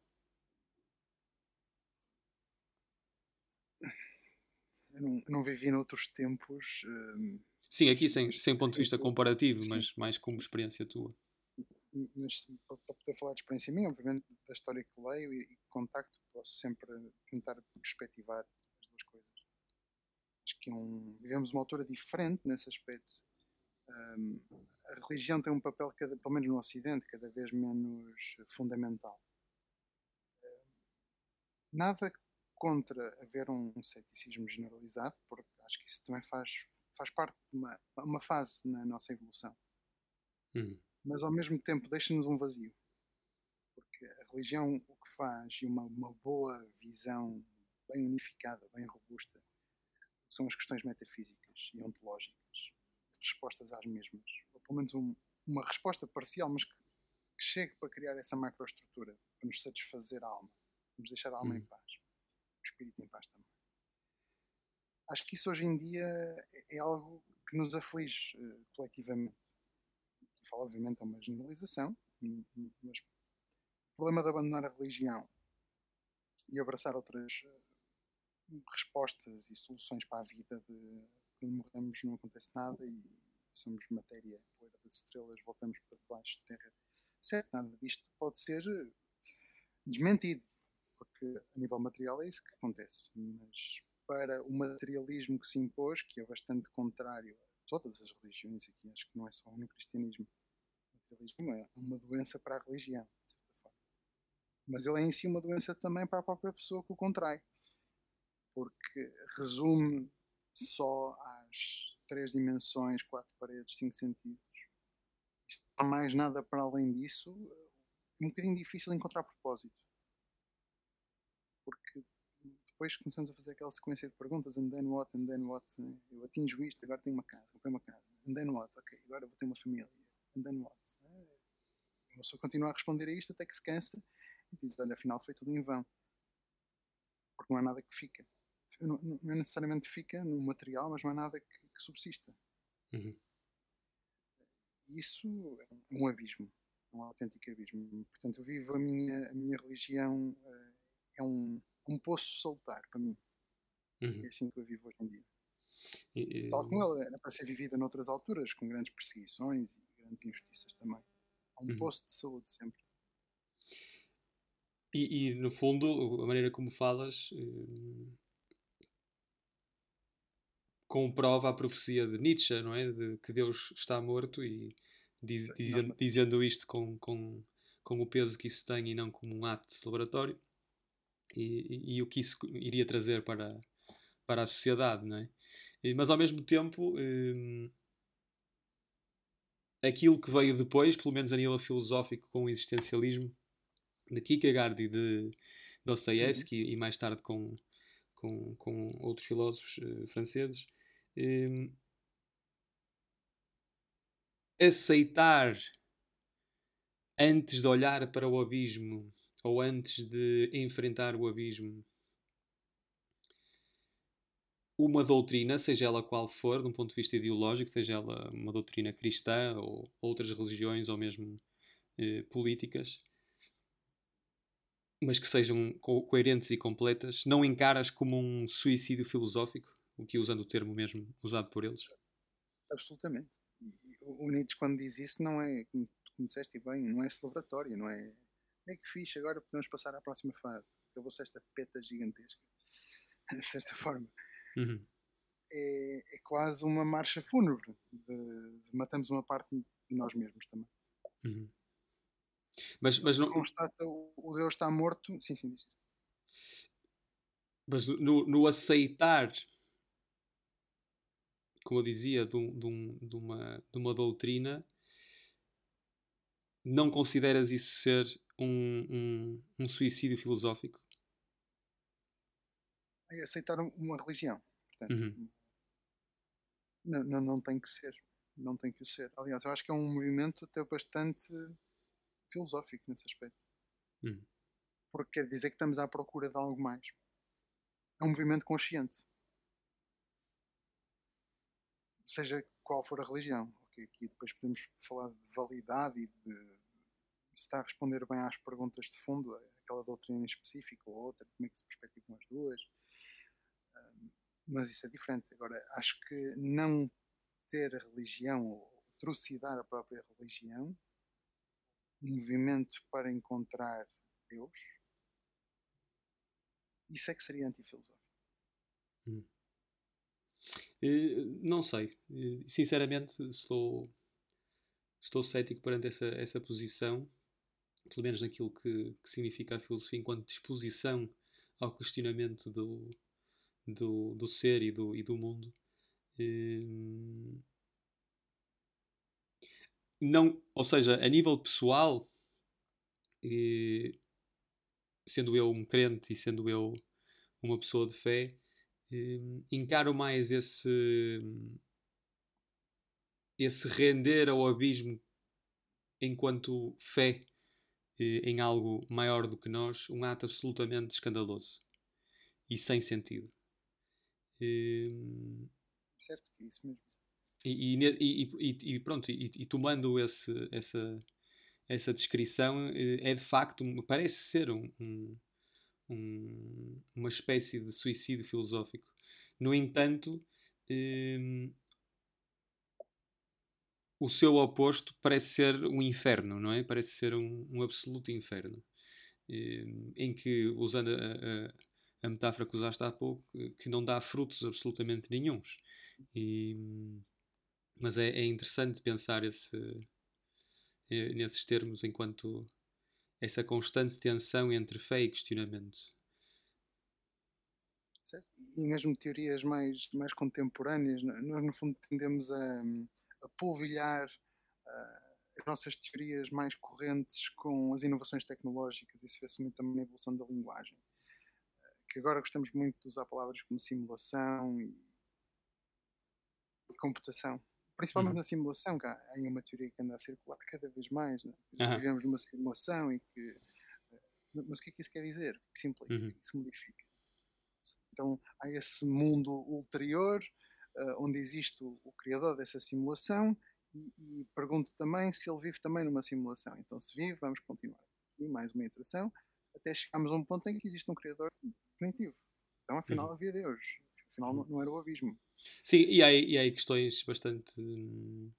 Eu não, não vivi noutros tempos. Uh, sim, aqui sem, sem ponto de vista comparativo, sim. mas mais como experiência tua. Mas para poder falar de experiência minha, obviamente, da história que leio e, e contacto, posso sempre tentar perspectivar as duas coisas que é um, vivemos uma altura diferente nesse aspecto. Um, a religião tem um papel, cada, pelo menos no Ocidente, cada vez menos fundamental. nada contra haver um, um, ceticismo generalizado, porque acho que isso também faz, faz parte de uma, uma fase na nossa evolução. Uhum. Mas ao mesmo tempo deixa-nos um vazio. Porque a religião o que faz, e uma, uma boa visão bem unificada, bem robusta, são as questões metafísicas e ontológicas, respostas às mesmas, ou pelo menos um, uma resposta parcial, mas que, que, chegue para criar essa macroestrutura, para nos satisfazer a alma, para nos deixar a alma hum. em paz, o espírito em paz também. Acho que isso hoje em dia é, é algo que nos aflige uh, coletivamente. E falo, obviamente, é uma generalização, mas o problema de abandonar a religião e abraçar outras respostas e soluções para a vida de quando morremos não acontece nada e somos matéria, poeira das estrelas, voltamos para debaixo de terra. Certo, nada disto pode ser desmentido, porque a nível material é isso que acontece, mas para o materialismo que se impôs, que é bastante contrário a todas as religiões, aqui acho que não é só no cristianismo, o materialismo é uma doença para a religião, de certa forma. Mas ele é em si uma doença também para a própria pessoa que o contrai porque resume só às três dimensões, quatro paredes, cinco sentidos, e se não há mais nada para além disso, é um bocadinho difícil encontrar propósito. Porque depois começamos a fazer aquela sequência de perguntas, and then what, and then what, né? eu atinjo isto, agora tenho uma casa, comprei uma casa, and then what, ok, agora vou ter uma família, and then what. Né? A pessoa continua a responder a isto até que se cansa e diz, olha, afinal foi tudo em vão. Porque não há nada que fica. Não, não necessariamente fica no material, mas não há nada que, que subsista. Uhum. Isso é um abismo, um autêntico abismo. Portanto, eu vivo a minha, a minha religião, uh, é um, um poço saltar para mim. Uhum. É assim que eu vivo hoje em dia. E. Tal como ela era para ser vivida noutras alturas, com grandes perseguições e grandes injustiças também. É um uhum. poço de saúde sempre. E, e, no fundo, a maneira como falas eh, comprova a profecia de Nietzsche, não é? De que Deus está morto e diz, Sim, dizendo, dizendo, isto com, com, com o peso que isso tem e não como um ato celebratório e, e, e o que isso iria trazer para, para a sociedade, não é? Mas ao mesmo tempo, eh, aquilo que veio depois, pelo menos a nível filosófico, com o existencialismo, de Kierkegaard e de Dostoevsky uhum. e mais tarde com, com, com outros filósofos uh, franceses. Aceitar antes de olhar para o abismo ou antes de enfrentar o abismo uma doutrina, seja ela qual for, de um ponto de vista ideológico, seja ela uma doutrina cristã ou outras religiões ou mesmo eh, políticas, mas que sejam co coerentes e completas, não encaras como um suicídio filosófico, o que usando o termo mesmo usado por eles? Absolutamente. E o Nietzsche, quando diz isso, não é, como disseste bem, não é celebratório, não é. É que fixe, agora podemos passar à próxima fase. Acabou-se esta peta gigantesca, de certa forma. Uhum. É, é, quase uma marcha fúnebre de, de, matamos uma parte de nós mesmos também. Uhum. Mas, mas não... Constata o Deus está morto. Sim, sim, diz. Mas no, no aceitar, como eu dizia, de, um, de, um, de, uma, de uma doutrina, não consideras isso ser um, um, um suicídio filosófico? É aceitar uma religião. Portanto, uhum. não, não, não tem que ser. Não tem que ser. Aliás, eu acho que é um movimento até bastante filosófico nesse aspecto. Hum. Porque quer dizer que estamos à procura de algo mais. É um movimento consciente. Seja qual for a religião. Okay? Aqui depois podemos falar de validade e de, se está a responder bem às perguntas de fundo, aquela doutrina específica ou outra, como é que se perspectivam as duas. Um, mas isso é diferente. Agora, acho que não ter a religião ou trucidar a própria religião um movimento para encontrar Deus, isso é que seria antifilosófico. Hum. Não sei. Sinceramente, estou, estou cético perante essa, essa posição, pelo menos naquilo que, que significa a filosofia enquanto disposição ao questionamento do, do, do ser e do, e do mundo. Não, ou seja, a nível pessoal, sendo eu um crente e sendo eu uma pessoa de fé, e, encaro mais esse esse render ao abismo enquanto fé em algo maior do que nós, um ato absolutamente escandaloso e sem sentido. Certo, é isso mesmo. E, e, e, e pronto, e, tomando esse, essa, essa descrição, eh, é de facto, parece ser um, um, uma espécie de suicídio filosófico. No entanto, um, o seu oposto parece ser um inferno, não é? Parece ser um, um absoluto inferno. Um, em que, usando a, a, a, metáfora que usaste há pouco, que não dá frutos absolutamente nenhums. E, mas é, é interessante pensar esse, nesses termos enquanto essa constante tensão entre fé e questionamento. Certo? E mesmo teorias mais, mais contemporâneas, nós no fundo tendemos a, a polvilhar uh, as nossas teorias mais correntes com as inovações tecnológicas. Isso vê-se muito também na evolução da linguagem. Uh, que agora gostamos muito de usar palavras como simulação e, e computação. Principalmente uhum. na simulação, que há, há uma teoria que anda a circular cada vez mais. Né? Uhum. Vivemos numa simulação e que. Uh, mas o que é que isso quer dizer? Que se implica? Uhum. O que isso modifica? Então há esse mundo ulterior uh, onde existe o, o, criador dessa simulação e, e, pergunto também se ele vive também numa simulação. Então se vive, vamos continuar. E mais uma iteração até chegarmos a um ponto em que existe um criador definitivo. Então afinal uhum. havia Deus. Afinal não, não, era o abismo. Sim, e há, e há questões bastante hum,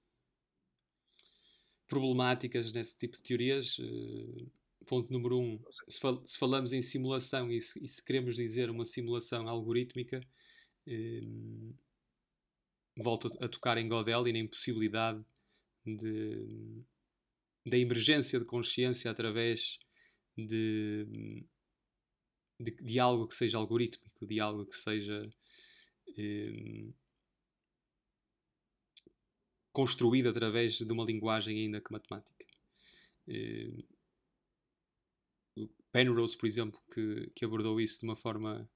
problemáticas nesse tipo de teorias. Uh ponto número um, se, fal se falamos em simulação e se, e se, queremos dizer uma simulação algorítmica, eh, volto a, tocar em Godel e na impossibilidade de, da emergência de consciência através de, de, de, algo que seja algorítmico, de algo que seja eh, construído através de uma linguagem ainda que matemática. Eh, Penrose, por exemplo, que, que abordou isso de uma forma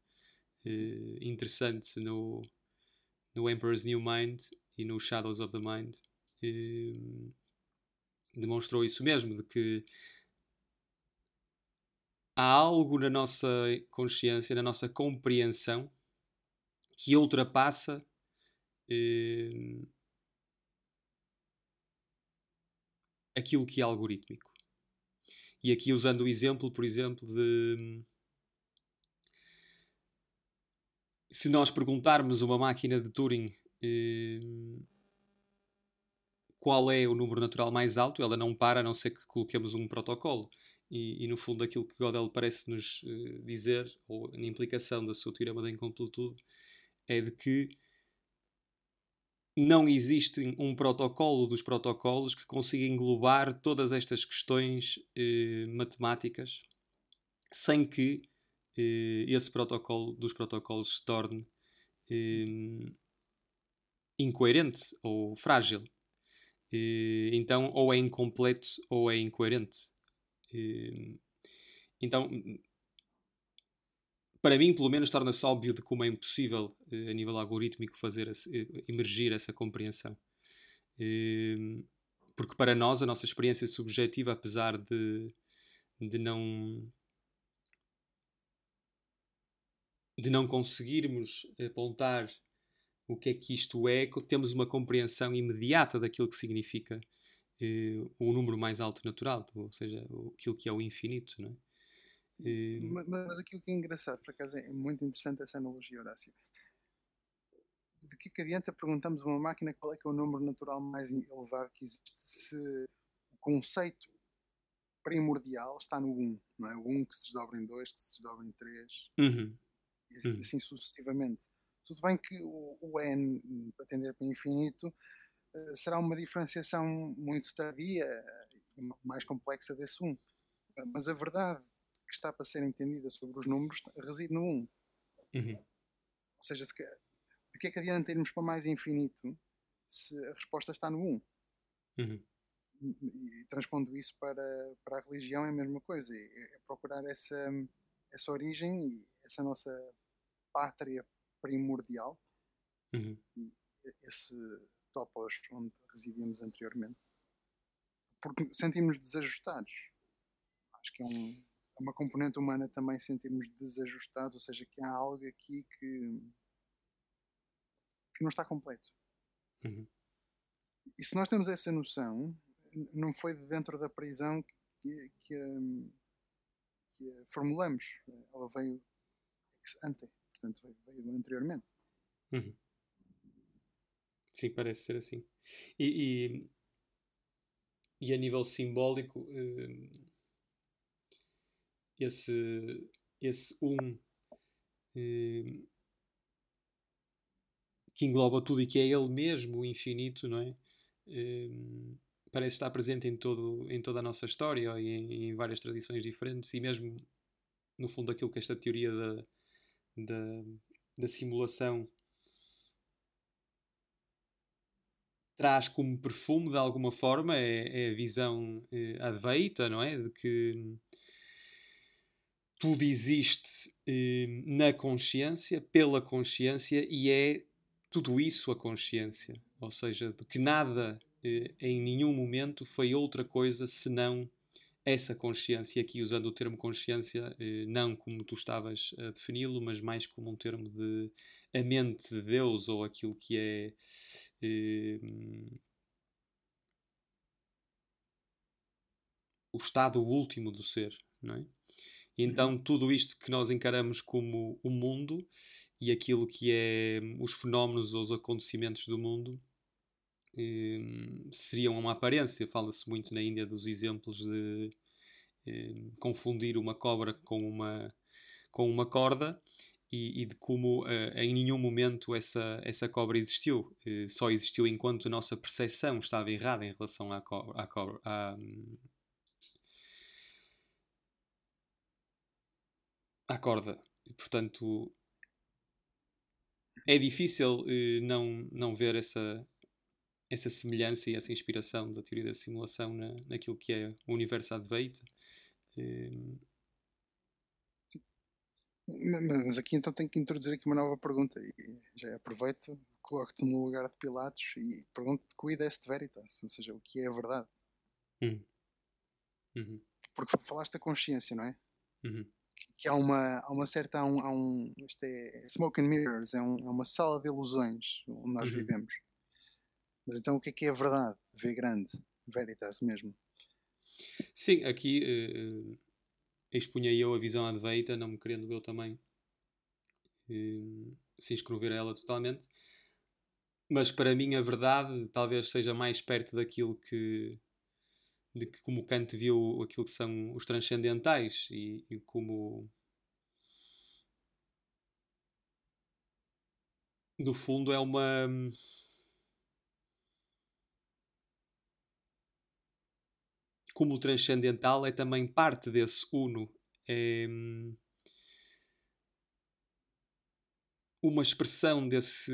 uh, interessante no, no Emperor's New Mind e no Shadows of the Mind, demonstrou isso mesmo, de que há algo na nossa consciência, na nossa compreensão, que ultrapassa uh, aquilo que é algorítmico. E aqui usando o exemplo, por exemplo, de se nós perguntarmos uma máquina de Turing eh, qual é o número natural mais alto, ela não para a não ser que coloquemos um protocolo. E, e no fundo, aquilo que Gödel parece nos eh, dizer, ou na implicação da sua teorema da incompletude, é de que não existe um protocolo dos protocolos que consiga englobar todas estas questões eh, matemáticas sem que eh, esse protocolo dos protocolos se torne eh, incoerente ou frágil. Eh, então, ou é incompleto ou é incoerente. Eh, então, para mim, pelo menos, torna-se óbvio de como é impossível, eh, a nível algorítmico, fazer eh, emergir essa compreensão. Ehm, porque para nós, a nossa experiência subjetiva, apesar de, de não de não conseguirmos apontar o que é que isto é, temos uma compreensão imediata daquilo que significa eh, o número mais alto natural, ou seja, aquilo que é o infinito, não é? E... Mas aqui o que é engraçado, por acaso é muito interessante essa analogia, Horácio. De que, que adianta perguntamos a uma máquina qual é que é o número natural mais elevado que existe se o conceito primordial está no 1, não é? O 1 que se desdobra em 2, que se desdobra em 3 uhum. e uhum. assim sucessivamente. Tudo bem que o, o n, para tender para infinito, eh, será uma diferenciação muito tardia e mais complexa desse 1. Mas a verdade que está para ser entendida sobre os números reside no 1. Uhum. Ou seja, se, de que é que adianta irmos para mais infinito se a resposta está no 1? Uhum. E, e transpondo isso para, para a religião é a mesma coisa. É, é procurar essa, essa origem e essa nossa pátria primordial uhum. e esse topos onde residíamos anteriormente. Porque sentimos desajustados. Acho que é um, uma componente humana também sentirmos desajustados, ou seja, que há algo aqui que, que não está completo. Uhum. E se nós temos essa noção, não foi dentro da prisão que, que, que a formulamos. Ela veio ex ante, portanto, veio, veio anteriormente. Uhum. Sim, parece ser assim. E, e, e a nível simbólico. Uh esse, esse um eh, que engloba tudo e que é ele mesmo, o infinito, não é? Eh, parece estar presente em, todo, em toda a nossa história e em, em, várias tradições diferentes, e mesmo no fundo aquilo que esta teoria da, da, da simulação traz como perfume de alguma forma é, é a visão é, não é? De que tudo existe eh, na consciência, pela consciência e é tudo isso a consciência. Ou seja, de que nada eh, em nenhum momento foi outra coisa senão essa consciência. Aqui usando o termo consciência, eh, não como tu estavas a defini-lo, mas mais como um termo de a mente de Deus ou aquilo que é eh, o estado último do ser, não é? Então tudo isto que nós encaramos como o mundo e aquilo que é os fenómenos ou os acontecimentos do mundo eh, seriam uma aparência. Fala-se muito na Índia dos exemplos de eh, confundir uma cobra com uma, com uma corda e, e de como uh, em nenhum momento essa, essa cobra existiu. Uh, só existiu enquanto a nossa percepção estava errada em relação à cobra. À cobra à, à corda. Portanto, é difícil uh, não, não ver essa, essa semelhança e essa inspiração da teoria da simulação na, naquilo que é o universo Advaita. Mas aqui então tenho que introduzir aqui uma nova pergunta e já aproveito, coloco-te no lugar de Pilatos e pergunto-te quid est veritas, ou seja, o que é a verdade. Uhum. Uhum. Porque falaste da consciência, não é? Uhum. Que há uma, há uma certa, há um, há um isto é smoke and mirrors, é, um, é uma sala de ilusões onde nós uhum. vivemos. Mas então o que é que é a verdade? V grande, veritas mesmo. Sim, aqui uh, expunha eu a visão adveita, não me querendo eu também uh, se inscrever a ela totalmente. Mas para mim a verdade talvez seja mais perto daquilo que de que como Kant viu aquilo que são os transcendentais e, e como no fundo é uma como o transcendental é também parte desse uno. É uma expressão desse,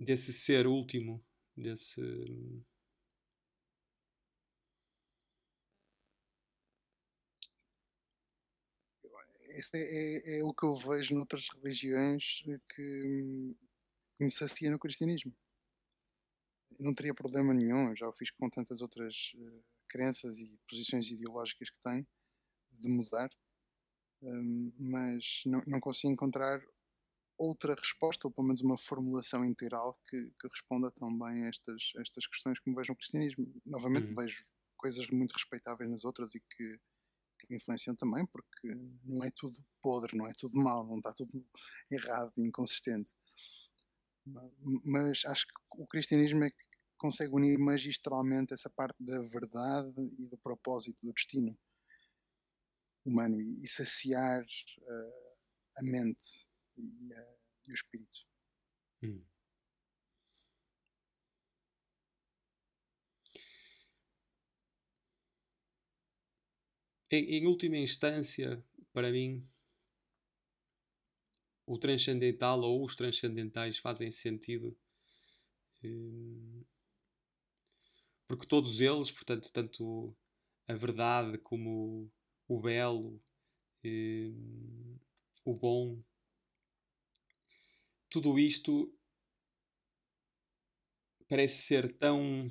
desse ser último, desse. Esse é, é, é, o que eu vejo noutras religiões que, que me sacia no cristianismo não teria problema nenhum, já o fiz com tantas outras uh, crenças e posições ideológicas que tenho, de mudar, um, mas não, não consigo encontrar outra resposta, ou pelo menos uma formulação integral que, que responda também a estas, a estas questões que me vejo no cristianismo. Novamente, uhum. vejo coisas muito respeitáveis nas outras e que, influenciam também, porque não é tudo podre, não é tudo mau, não está tudo errado e inconsistente. Mas acho que o cristianismo é que consegue unir magistralmente essa parte da verdade e do propósito, do destino humano e, saciar uh, a mente e, uh, e o espírito. Hum. Em, em, última instância, para mim, o transcendental ou os transcendentais fazem sentido. Hum, porque todos eles, portanto, tanto a verdade como o belo, eh, o bom, tudo isto parece ser tão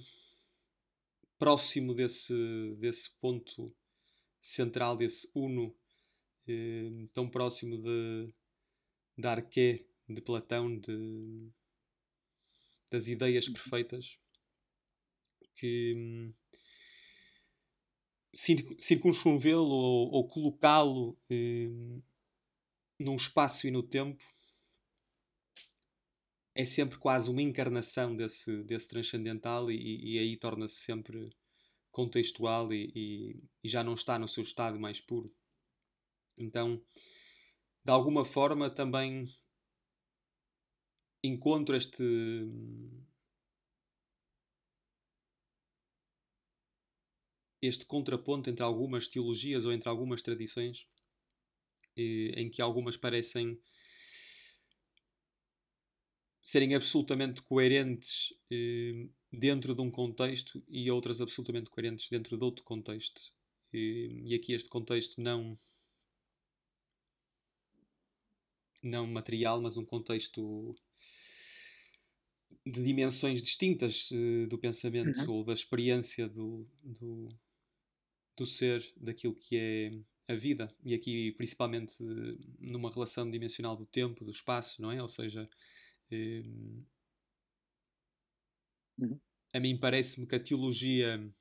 próximo desse, desse ponto central, desse uno, eh, tão próximo de, da arqué de Platão, de, das ideias perfeitas, que hum, circunscrevê-lo ou, ou colocá-lo hum, num espaço e no tempo é sempre quase uma encarnação desse, desse transcendental e, e aí torna-se sempre contextual e, e, e, já não está no seu estado mais puro. Então, de alguma forma, também encontro este, este contraponto entre algumas teologias ou entre algumas tradições, eh, em que algumas parecem serem absolutamente coerentes eh, dentro de um contexto e outras absolutamente coerentes dentro de outro contexto. E, e aqui este contexto não não material, mas um contexto de dimensões distintas uh, do pensamento uhum. ou da experiência do, do, do ser, daquilo que é a vida. E aqui, principalmente, numa relação dimensional do tempo, do espaço, não é? Ou seja, Hum, uhum. A mim parece-me que a teologia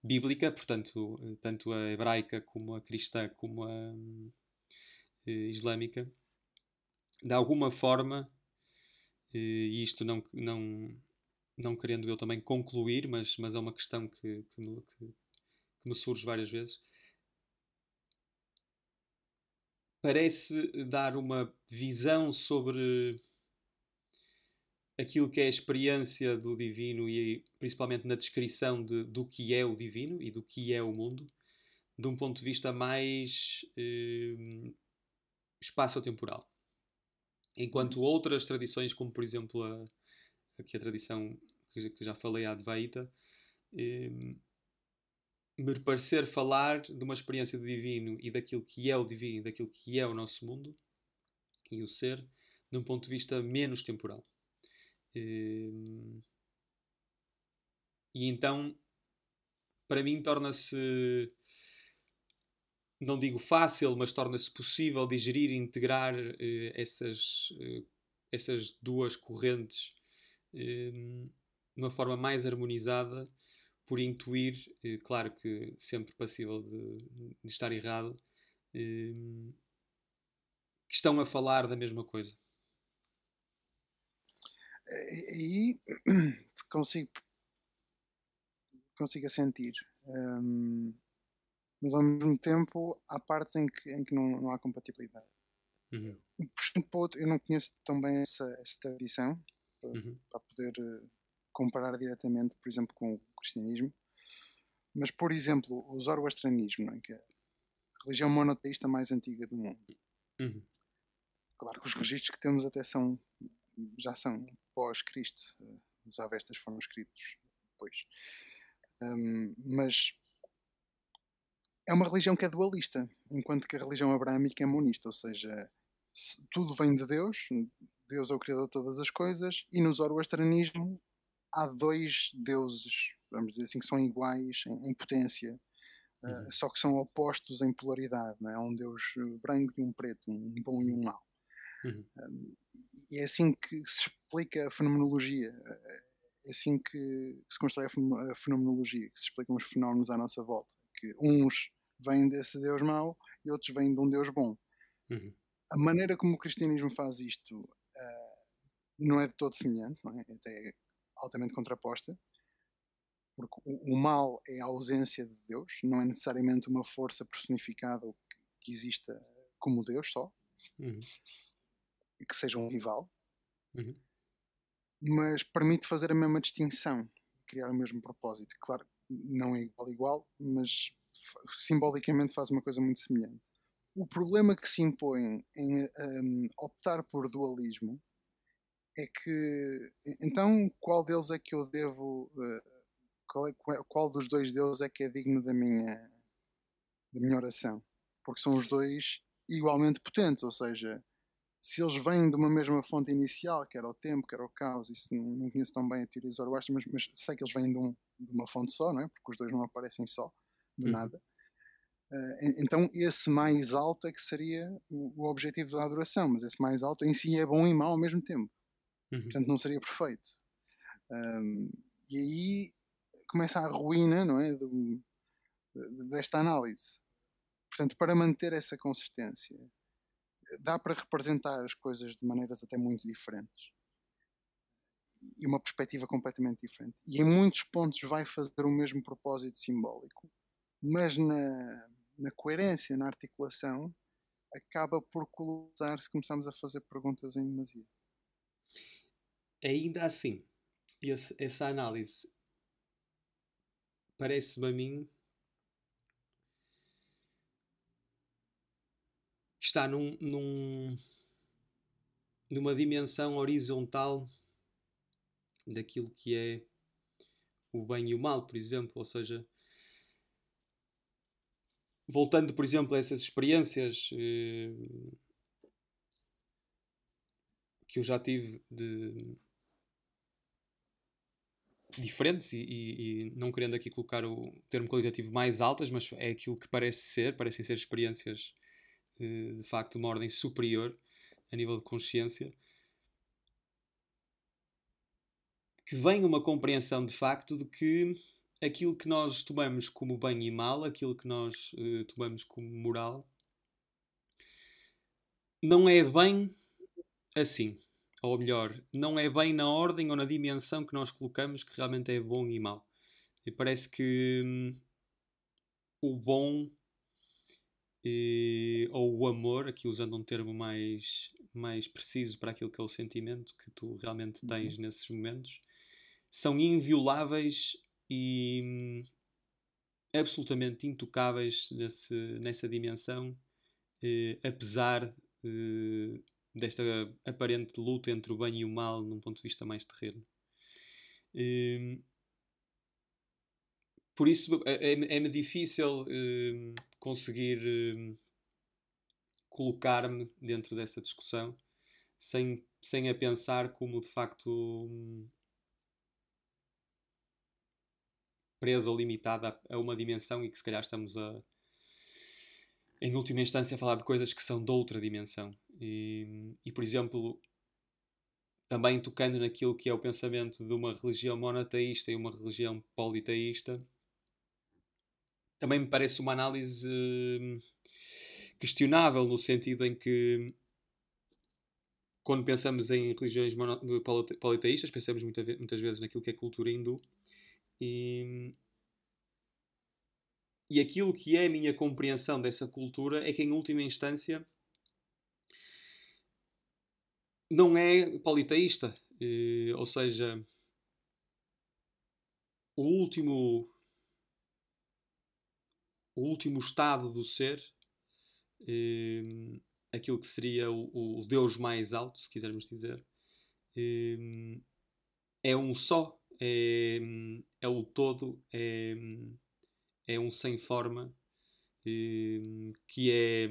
bíblica, portanto, tanto a hebraica como a cristã como a uh, islâmica, de alguma forma, uh, e isto não, não, não querendo eu também concluir, mas, mas é uma questão que, que, me, que, que me surge várias vezes, parece dar uma visão sobre aquilo que é a experiência do divino e principalmente na descrição de, do que é o divino e do que é o mundo, de um ponto de vista mais eh, espaço-temporal. Enquanto outras tradições, como por exemplo a, aqui a tradição que já falei, a Advaita, eh, me parecer falar de uma experiência do divino e daquilo que é o divino, daquilo que é o nosso mundo e o ser, de um ponto de vista menos temporal. Ehm, e então, para mim, torna-se, não digo fácil, mas torna-se possível digerir e integrar eh, essas, eh, essas duas correntes ehm, de uma forma mais harmonizada por intuir, eh, claro que sempre passível de, de estar errado, eh, que estão a falar da mesma coisa. Aí consigo, consigo sentir. Um, mas ao mesmo tempo há partes em que, em que não, não há compatibilidade. Uhum. Eu não conheço tão bem essa, essa tradição para, uhum. para poder eh, comparar diretamente, por exemplo, com o cristianismo. Mas, por exemplo, o zoroastrianismo, é? que é a religião monoteísta mais antiga do mundo. Uhum. Claro que os registros que temos até são já são pós-Cristo. Eh, os Avestas foram escritos depois. Um, mas é uma religião que é dualista, enquanto que a religião abraâmica é monista, ou seja, tudo vem de Deus, Deus é o criador de todas as coisas, e no zoroastrianismo há dois deuses, vamos dizer assim, que são iguais em, em potência, eh, uhum. uh, só que são opostos em polaridade. É? um deus branco e um preto, um bom e um mau. Uhum. Um, e é assim que se explica a fenomenologia. É assim que se constrói a fenomenologia, que se explicam os fenómenos à nossa volta. Que uns vêm desse Deus mau e outros vêm de um Deus bom. Uhum. A maneira como o cristianismo faz isto uh, não é de todo semelhante, não é? até altamente contraposta, porque o, o, mal é a ausência de Deus, não é necessariamente uma força personificada que, que exista como Deus só, uhum. Que seja um rival, uhum. mas permite fazer a mesma distinção, criar o mesmo propósito. Claro, não é igual igual, mas simbolicamente faz uma coisa muito semelhante. O problema que se impõe em um, optar por dualismo é que então qual deles é que eu devo eh, qual, é, qual dos dois deles é que é digno da minha da minha oração porque são os dois igualmente potentes ou seja se eles vêm de uma mesma fonte inicial que era o tempo que era o caos isso não, não conheço tão bem a teoria Zoroastra mas, mas sei que eles vêm de, um, de, uma fonte só não é porque os dois não aparecem só do uhum. nada Uh, então esse mais alto é que seria o, o, objetivo da adoração, mas esse mais alto em si é bom e mau ao mesmo tempo. Uhum. Portanto, não seria perfeito. Um, e aí começa a ruína, não é? Do, desta análise. Portanto, para manter essa consistência, dá para representar as coisas de maneiras até muito diferentes. E uma perspectiva completamente diferente. E em muitos pontos vai fazer o mesmo propósito simbólico, mas na, na coerência, na articulação, acaba por colapsar se começarmos a fazer perguntas em demasia ainda assim, esse, essa análise parece-me a mim está num, num, numa dimensão horizontal daquilo que é o bem e o mal, por exemplo, ou seja, voltando, por exemplo, a essas experiências eh, que eu já tive de diferentes e, e, e, não querendo aqui colocar o termo qualitativo mais altas, mas é aquilo que parece ser, parecem ser experiências de facto uma ordem superior a nível de consciência, que vem uma compreensão de facto de que aquilo que nós tomamos como bem e mal, aquilo que nós uh, tomamos como moral, não é bem assim. Ou melhor, não é bem na ordem ou na dimensão que nós colocamos que realmente é bom e mal. E parece que hum, o bom e, ou o amor, aqui usando um termo mais, mais preciso para aquilo que é o sentimento que tu realmente uhum. tens uhum. nesses momentos, são invioláveis e hum, absolutamente intocáveis nesse, nessa dimensão, eh, apesar eh, desta aparente luta entre o bem e o mal num ponto de vista mais terreno. Eh, por isso é-me é, é difícil eh, conseguir eh, colocar-me dentro dessa discussão sem, sem a pensar como de facto presa ou limitada a, uma dimensão e que se calhar estamos a, em última instância, a falar de coisas que são de outra dimensão. E, e, por exemplo, também tocando naquilo que é o pensamento de uma religião monoteísta e uma religião politeísta, também me parece uma análise hum, questionável no sentido em que quando pensamos em religiões politeístas, pensamos muitas vezes naquilo que é cultura hindu e, e aquilo que é a minha compreensão dessa cultura é que, em última instância, não é politeísta. E, ou seja, o último o último estado do ser, aquilo que seria o, o, Deus mais alto, se quisermos dizer, é um só é, é o todo, é, é um sem forma é, que é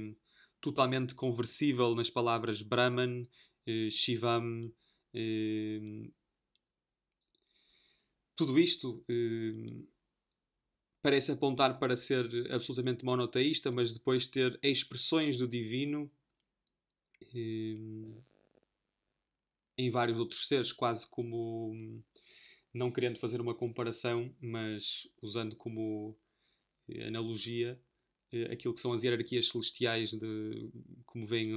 totalmente conversível nas palavras Brahman, eh, Shivam. Tudo isto parece apontar para ser absolutamente monoteísta, mas depois ter expressões do divino em vários outros seres, quase como não querendo fazer uma comparação, mas usando como eh, analogia eh, aquilo que são as hierarquias celestiais de como veem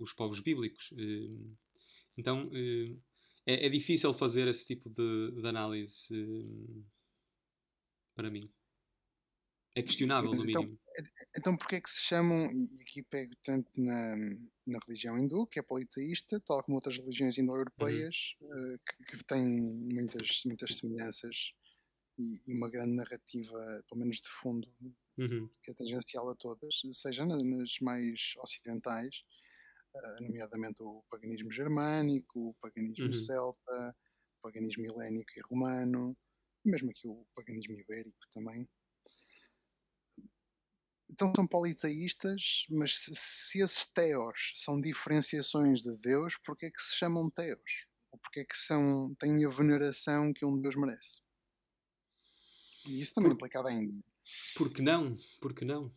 os povos bíblicos. Então é, é difícil fazer esse tipo de, de análise para mim. É questionável, Mas no então, mínimo. Então, porquê é que se chamam, e aqui pego tanto na, na religião hindu, que é politeísta, tal como outras religiões indo-europeias, uhum. uh, que, que, têm muitas, muitas semelhanças e, e, uma grande narrativa, pelo menos de fundo, uhum. que é tangencial a todas, seja nas mais ocidentais, uh, nomeadamente o paganismo germânico, o paganismo uhum. celta, o paganismo helénico e romano, e mesmo aqui o paganismo ibérico também então são politeístas, mas se, se esses teos são diferenciações de Deus, porquê é que se chamam teos? Ou porquê é que são, têm a veneração que um Deus merece? E isso também Por, é aplicado à Índia. Porque não? Porque não?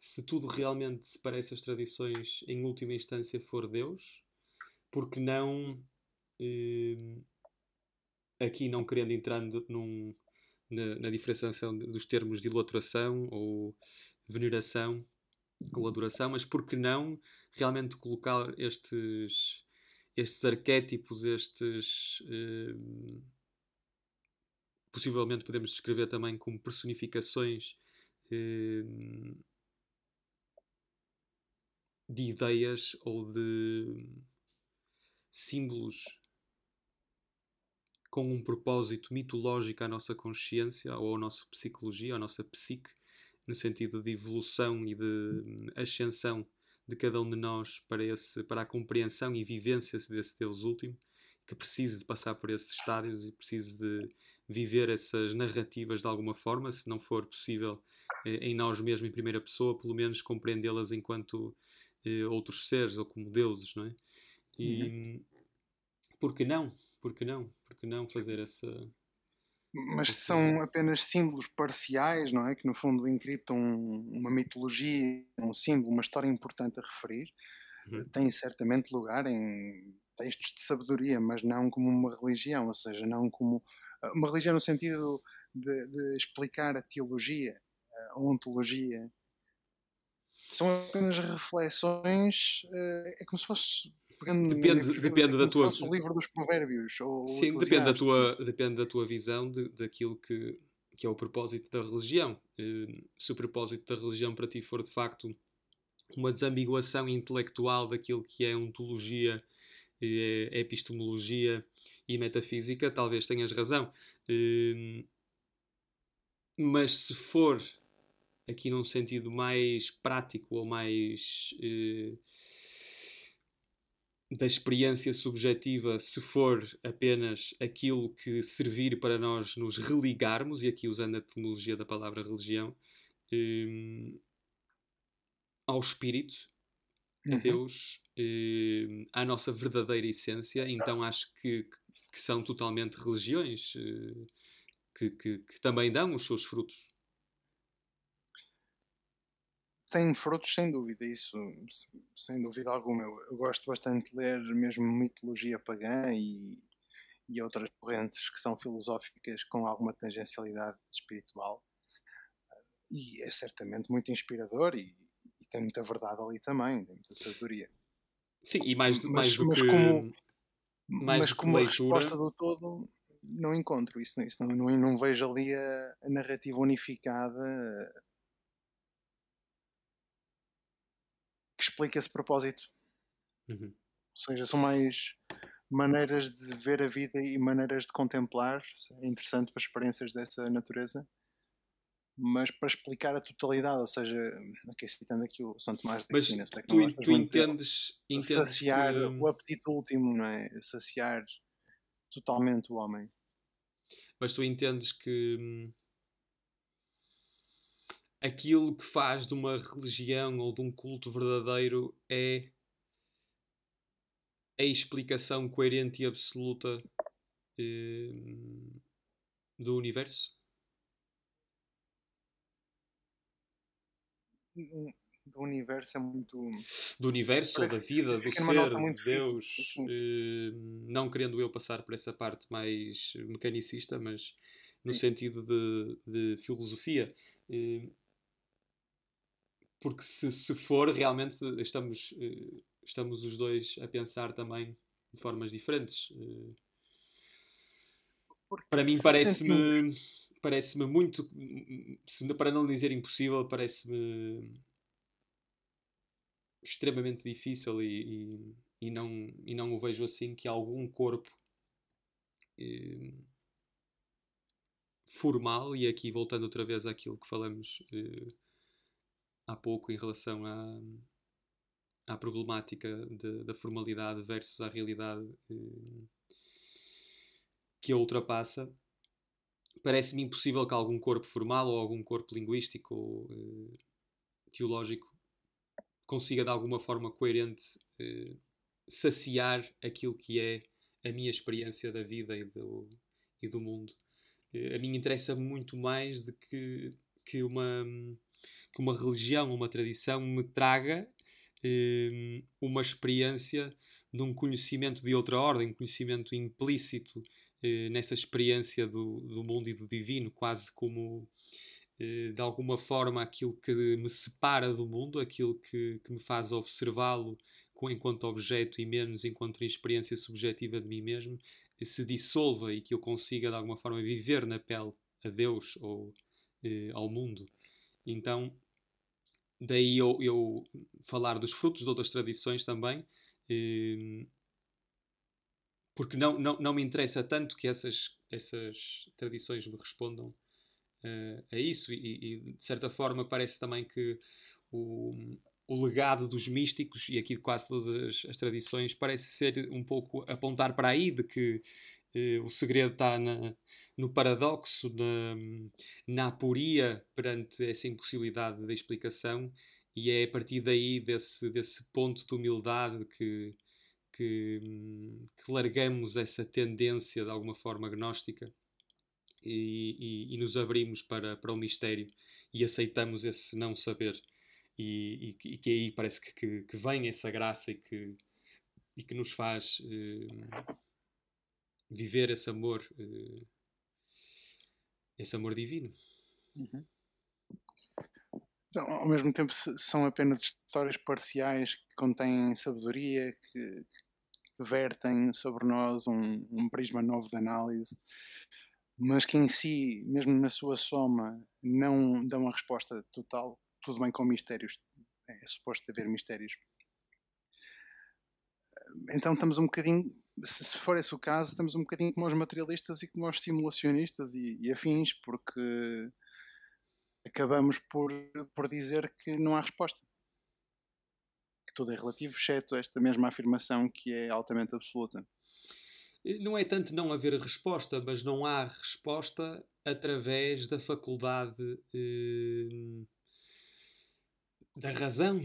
Se tudo realmente se parece às tradições, em última instância for Deus, porque não eh, aqui não querendo entrar num, na, na diferenciação dos termos de ilustração ou veneração ou adoração, mas por que não realmente colocar estes, estes arquétipos, estes. Eh, possivelmente podemos descrever também como personificações eh, de ideias ou de símbolos com um propósito mitológico à nossa consciência ou à nossa psicologia, à nossa psique, no sentido de evolução e de hum, ascensão de cada um de nós para, esse, para a compreensão e vivência desse Deus último, que precise de passar por esses estádios e precise de viver essas narrativas de alguma forma, se não for possível eh, em nós mesmos, em primeira pessoa, pelo menos compreendê-las enquanto eh, outros seres ou como deuses, não é? E uhum. por que não? Por que não? Por que não fazer essa. Mas são apenas símbolos parciais, não é? Que no fundo encriptam uma mitologia, um símbolo, uma história importante a referir. Uhum. Tem certamente lugar em textos de sabedoria, mas não como uma religião, ou seja, não como uma religião no sentido de, de explicar a teologia, a ontologia. São apenas reflexões, eh, é como se fosse depende, depende da tua o livro dos provérbios ou sim depende da tua depende da tua visão de, daquilo que que é o propósito da religião eh, se o propósito da religião para ti for de facto uma desambiguação intelectual daquilo que é ontologia é epistemologia e metafísica, talvez tenhas razão. Hum, mas se for aqui num sentido mais prático ou mais uh, da experiência subjetiva, se for apenas aquilo que servir para nós nos religarmos, e aqui usando a etimologia da palavra religião, um, ao Espírito, a uhum. Deus, um, à nossa verdadeira essência, então acho que, que são totalmente religiões uh, que, que, que, também dão os seus frutos. Tem frutos, sem dúvida, isso, sem dúvida alguma. Eu, eu gosto bastante de ler mesmo mitologia pagã e, e outras correntes que são filosóficas com alguma tangencialidade espiritual. E é certamente muito inspirador e, e tem muita verdade ali também, tem muita sabedoria. Sim, e mais, mas, mais do mas que. Como, mais mas como leitura... resposta do todo, não encontro isso. isso não, não, não vejo ali a, a narrativa unificada explica esse propósito. Uhum. Ou seja, são mais maneiras de ver a vida e maneiras de contemplar. É interessante para experiências dessa natureza mas para explicar a totalidade, ou seja, aqui citando aqui o Santo Tomás de Aquino, sei que tu, tu entendes, entendes saciar que... o apetite último, não é? Saciar totalmente o homem. Mas tu entendes que hum, aquilo que faz de uma religião ou de um culto verdadeiro é a explicação coerente e absoluta hum, do universo? do universo é muito. Do universo ou da vida, do ser, de Deus. Não querendo eu passar por essa parte mais mecanicista, mas no sim, sentido de, de filosofia. Eh, porque se, se for, realmente estamos, eh, estamos os dois a pensar também de formas diferentes. Porque Para mim parece-me parece-me muito, para não dizer impossível, parece-me extremamente difícil e, e, e, não, e não o vejo assim que algum corpo eh, formal, e aqui voltando outra vez àquilo que falamos eh, há pouco em relação à, à problemática de, da formalidade versus a realidade eh, que a ultrapassa, parece-me impossível que algum corpo formal ou algum corpo linguístico ou uh, teológico consiga de alguma forma coerente uh, saciar aquilo que é a minha experiência da vida e do, e do mundo. A mim interessa muito mais de que, que, uma, que uma religião, uma tradição me traga uma experiência de um conhecimento de outra ordem, um conhecimento implícito eh, nessa experiência do, do mundo e do divino, quase como eh, de alguma forma aquilo que me separa do mundo, aquilo que, que me faz observá-lo enquanto objeto e menos enquanto experiência subjetiva de mim mesmo, se dissolva e que eu consiga de alguma forma viver na pele a Deus ou eh, ao mundo. Então, daí eu, eu, falar dos frutos de outras tradições também, eh, porque não, não, não me interessa tanto que essas, essas tradições me respondam uh, a isso, e, e, de certa forma parece também que o, o legado dos místicos, e aqui de quase todas as, as, tradições, parece ser um pouco apontar para aí, de que eh, o segredo está na, no paradoxo, na, na aporia perante essa impossibilidade da explicação, e é a partir daí, desse, desse ponto de humildade, que, que, que largamos essa tendência de alguma forma gnóstica e, e, e, nos abrimos para, para o mistério e aceitamos esse não saber. E, e, que aí parece que, que, que, vem essa graça e que, e que nos faz uh, viver esse amor, uh, esse amor divino. Uhum. Então, ao mesmo tempo, são apenas histórias parciais que contêm sabedoria, que, que vertem sobre nós um, um prisma novo de análise mas que em si, mesmo na sua soma, não dão a resposta total. Tudo bem com mistérios, é suposto haver mistérios. Então estamos um bocadinho, se for esse o caso, estamos um bocadinho como os materialistas e como os simulacionistas e, e afins, porque acabamos por, por dizer que não há resposta. Que tudo é relativo, exceto esta mesma afirmação que é altamente absoluta. Não é tanto não haver resposta, mas não há resposta através da faculdade eh, da razão.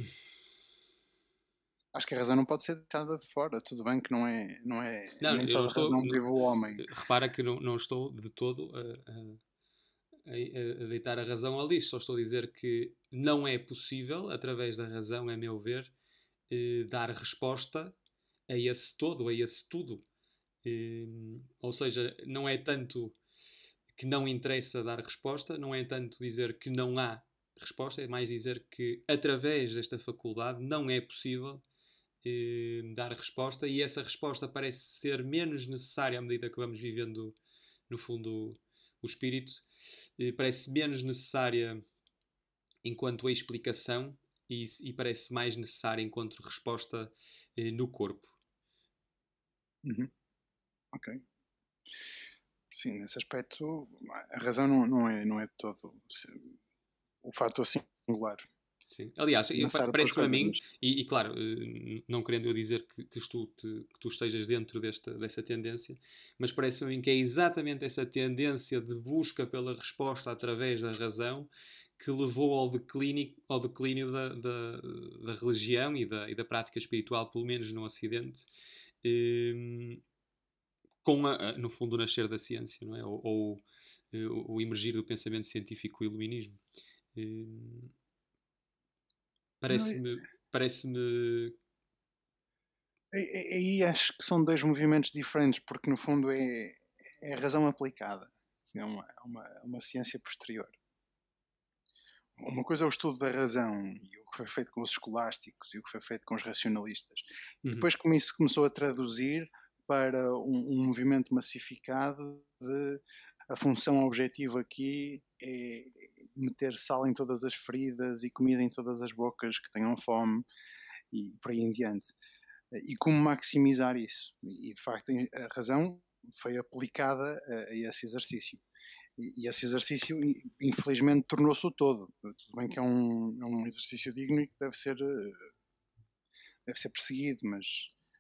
Acho que a razão não pode ser deixada de fora. Tudo bem que não é, não é não, nem só da razão vive o homem. Repara que não, não estou de todo a, a, a, deitar a razão ao lixo. Só estou a dizer que não é possível, através da razão, a meu ver, eh, dar resposta a esse todo, a esse tudo. Ehm, ou seja, não é tanto que não interessa dar resposta, não é tanto dizer que não há resposta, é mais dizer que através desta faculdade não é possível eh, dar resposta e essa resposta parece ser menos necessária à medida que vamos vivendo, no fundo, o espírito, eh, parece menos necessária enquanto a explicação e, e parece mais necessária enquanto resposta eh, no corpo. Uhum. Ok. Sim, nesse aspecto, a razão não, não, é, não é todo o fator singular. Sim. Aliás, parece-me a mim, e, e, claro, eh, não querendo eu dizer que, que, tu, te, que tu estejas dentro desta, dessa tendência, mas parece-me a mim que é exatamente essa tendência de busca pela resposta através da razão que levou ao declínio, ao declínio da, da, da religião e da, e da prática espiritual, pelo menos no Ocidente, ehm, com, a, no fundo, o nascer da ciência, não é? Ou, ou eh, o emergir do pensamento científico e iluminismo. Hum, parece-me. Parece-me. Aí acho que são dois movimentos diferentes, porque no fundo é, é a razão aplicada, é uma, é uma, uma ciência posterior. Uma coisa é o estudo da razão e o que foi feito com os escolásticos e o que foi feito com os racionalistas. E uhum. depois, como isso começou a traduzir para um, um movimento massificado de a função objetiva aqui é meter sal em todas as feridas e comida em todas as bocas que tenham fome e por aí em diante. E como maximizar isso? E de facto a razão foi aplicada a, esse exercício. E, esse exercício, infelizmente, tornou-se o todo. Tudo bem que é um, é um exercício digno e que deve ser, eh, deve ser perseguido, mas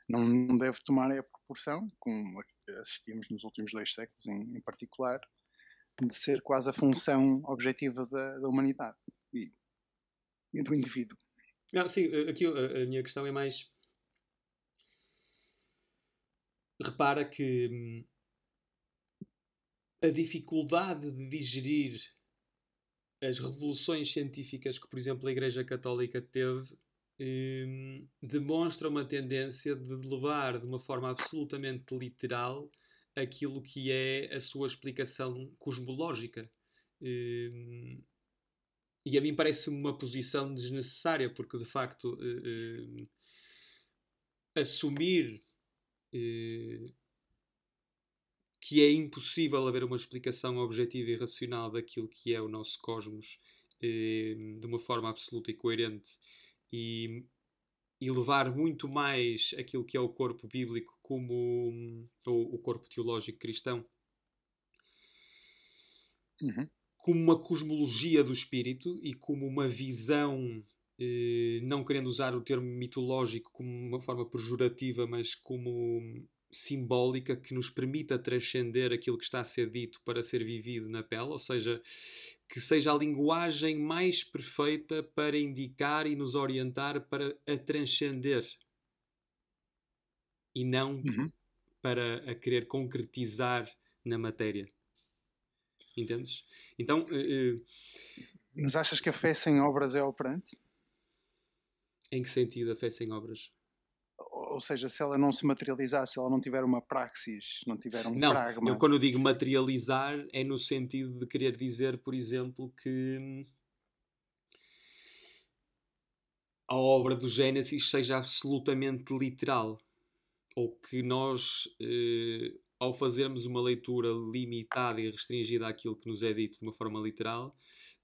não deve tomar a proporção, como assistimos nos últimos dois séculos em, em particular, de ser quase a função objetiva da, da humanidade e, e, do indivíduo. Não, sim, aqui a, a minha questão é mais. Repara que hum, a dificuldade de digerir as revoluções científicas que, por exemplo, a Igreja Católica teve um, demonstra uma tendência de levar de uma forma absolutamente literal aquilo que é a sua explicação cosmológica. Um, e a mim parece-me uma posição desnecessária, porque de facto uh, uh, assumir que é impossível haver uma explicação objetiva e racional daquilo que é o nosso cosmos de uma forma absoluta e coerente e, e levar muito mais aquilo que é o corpo bíblico como ou o corpo teológico cristão uhum. como uma cosmologia do espírito e como uma visão eh, não querendo usar o termo mitológico como uma forma pejorativa, mas como simbólica que nos permita transcender aquilo que está a ser dito para ser vivido na pele, ou seja, que seja a linguagem mais perfeita para indicar e nos orientar para a transcender e não uhum. para a querer concretizar na matéria. Entendes? Então. Uh, Mas achas que a fé sem obras é operante? Em que sentido a fé sem obras? Ou seja, se ela não se materializar, se ela não tiver uma praxis, não tiver um não, pragma. Eu, quando eu digo materializar, é no sentido de querer dizer, por exemplo, que a obra do Gênesis seja absolutamente literal. Ou que nós, eh, ao fazermos uma leitura limitada e restringida àquilo que nos é dito de uma forma literal,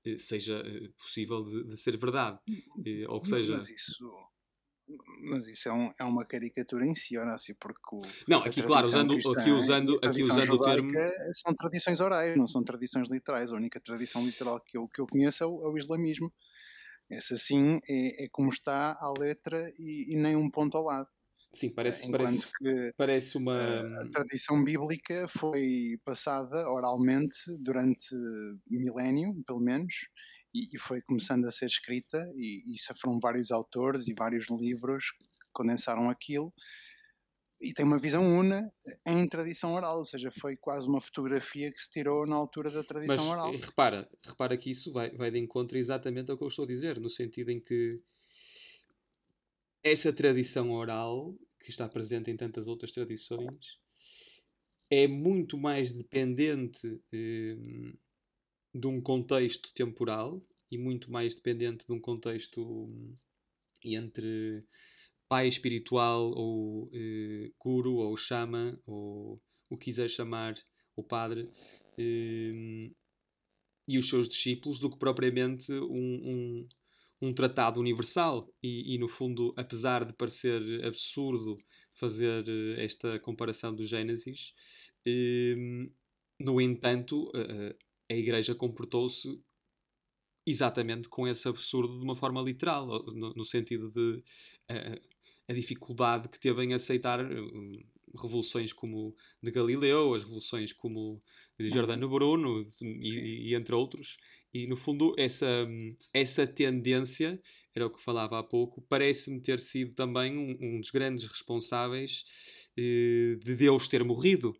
eh, seja eh, possível de, de, ser verdade. Eh, ou que seja. Mas isso mas isso é, um, é uma caricatura em si, Horácio, porque o, Não, aqui claro, usando, aqui usando, aqui usando o termo. São tradições orais, não são tradições literais. A única tradição literal que eu, que eu conheço é o, é o islamismo. Essa sim é, é, como está à letra e, e, nem um ponto ao lado. Sim, parece, parece, parece uma. A tradição bíblica foi passada oralmente durante milénio, pelo menos, e, e, foi começando a ser escrita e, e foram vários autores e vários livros que condensaram aquilo e tem uma visão una em tradição oral, ou seja, foi quase uma fotografia que se tirou na altura da tradição Mas, oral. repara, repara que isso vai, vai de encontro exatamente ao que eu estou a dizer, no sentido em que essa tradição oral, que está presente em tantas outras tradições, é muito mais dependente eh, de um contexto temporal e muito mais dependente de um contexto hum, entre pai espiritual ou eh, guru ou chama ou o que quiser chamar o padre eh, e os seus discípulos do que propriamente um, um, um tratado universal. E, e, no fundo apesar de parecer absurdo fazer eh, esta comparação do Gênesis eh, no entanto a Igreja comportou-se exatamente com esse absurdo de uma forma literal, no, no sentido de uh, a dificuldade que teve em aceitar uh, revoluções como de Galileu, as revoluções como de Giordano Bruno e, e, entre outros, e no fundo essa, essa tendência, era o que falava há pouco, parece-me ter sido também um, um dos grandes responsáveis de Deus ter morrido,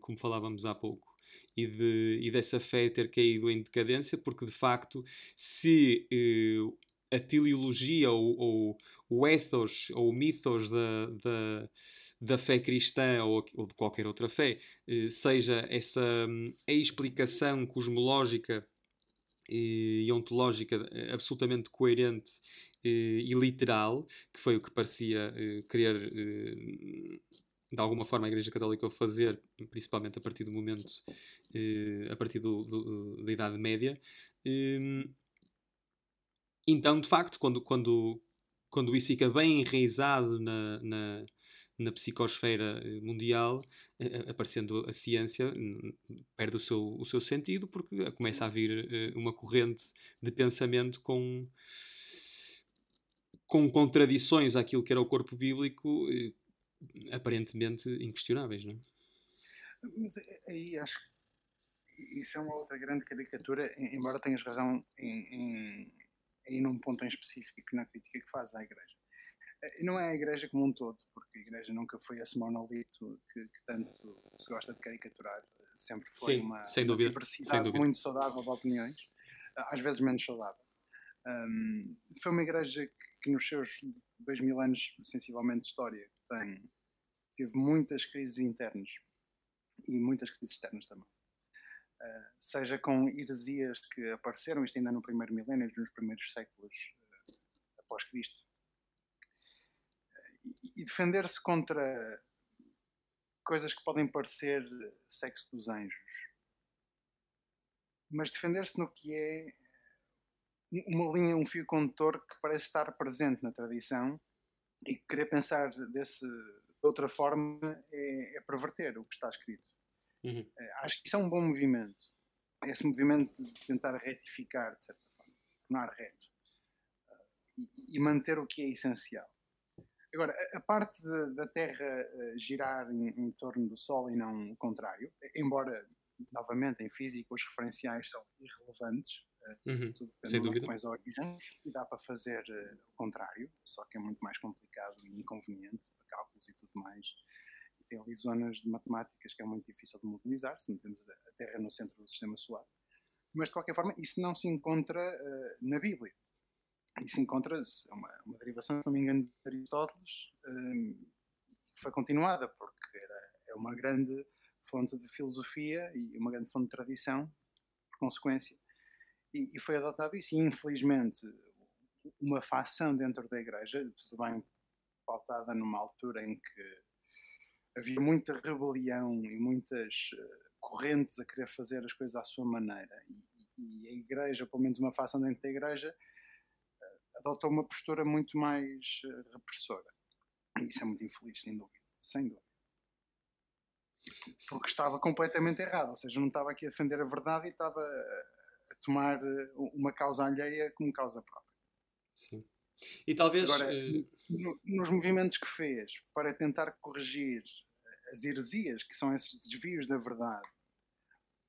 como falávamos há pouco e, de, e dessa fé ter caído em decadência, porque de facto, se eh, a teleologia ou, ou, o ethos ou o mythos da, da, da fé cristã ou, ou, de qualquer outra fé eh, seja essa hum, a explicação cosmológica e ontológica eh, absolutamente coerente e literal, que foi o que parecia querer de alguma forma a Igreja Católica o fazer, principalmente a partir do momento, eh, a partir do, do, da Idade Média. Eh, então, de facto, quando, quando, quando isso fica bem enraizado na, na, na psicosfera eh, mundial, eh, aparecendo a ciência, perde o seu, o seu sentido porque começa a vir eh, uma corrente de pensamento com, com contradições àquilo que era o corpo bíblico eh, aparentemente inquestionáveis, não é? Mas eh, aí acho que isso é uma outra grande caricatura, embora tenhas razão em, em, em num ponto em específico na crítica que faz à Igreja. Eh, não é a Igreja como um todo, porque a Igreja nunca foi esse monolito que, que tanto se gosta de caricaturar. Sempre foi Sim, uma, uma, diversidade muito saudável de opiniões, às vezes menos saudável. Um, foi uma igreja que, que, nos seus dois mil anos, sensivelmente, de história, tem, teve muitas crises internas e muitas crises externas também. Uh, seja com heresias que apareceram, isto ainda no primeiro milénio, nos primeiros séculos uh, após Cristo, uh, e defender-se contra coisas que podem parecer sexo dos anjos, mas defender-se no que é uma linha, um fio condutor que parece estar presente na tradição e querer pensar desse, de outra forma é, é perverter o que está escrito. Uhum. É, acho que isso é um bom movimento. Esse movimento de tentar retificar, de certa forma, tornar reto. e, e manter o que é essencial. Agora, a, parte de, da Terra uh, girar em, em, torno do Sol e não o contrário, embora, novamente, em física os referenciais são irrelevantes, uhum, tudo depende de onde mais a origem, e dá para fazer uh, o contrário, só que é muito mais complicado e inconveniente para cálculos e tudo mais. E tem ali zonas de matemáticas que é muito difícil de modelizar, se metemos a Terra no centro do sistema solar. Mas, de qualquer forma, isso não se encontra na Bíblia isso encontra-se, é uma, uma, derivação, se não me engano, de Aristóteles, um, que foi continuada, porque era, é uma grande fonte de filosofia e uma grande fonte de tradição, por consequência. E, e foi adotado isso. E, infelizmente, uma facção dentro da Igreja, tudo bem pautada numa altura em que havia muita rebelião e muitas uh, correntes a querer fazer as coisas à sua maneira. E, e a Igreja, pelo menos uma facção dentro da Igreja, adotou uma postura muito mais eh, repressora. E isso é muito infeliz, sem dúvida. Sem dúvida. Porque estava completamente errado, ou seja, não estava aqui a defender a verdade e estava a tomar eh, uma causa alheia como causa própria. Sim. E talvez. Agora, no, nos movimentos que fez para tentar corrigir as heresias, que são esses desvios da verdade,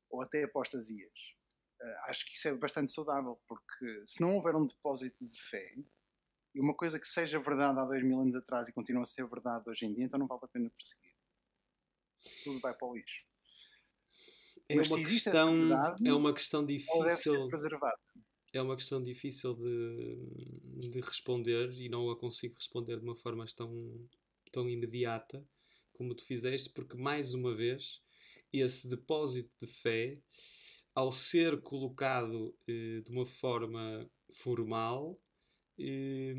ou até apostasias, acho que isso é bastante saudável, porque se não houver um depósito de fé, e uma coisa que seja verdade há dois mil anos atrás e continua a ser verdade hoje em dia, então não vale a pena perseguir. Tudo vai para o lixo. É Mas uma se existe questão, essa verdade, é uma questão difícil. É uma questão difícil de, de responder e não a consigo responder de uma forma tão, tão imediata como tu fizeste, porque mais uma vez esse depósito de fé ao ser colocado eh, de uma forma formal, eh,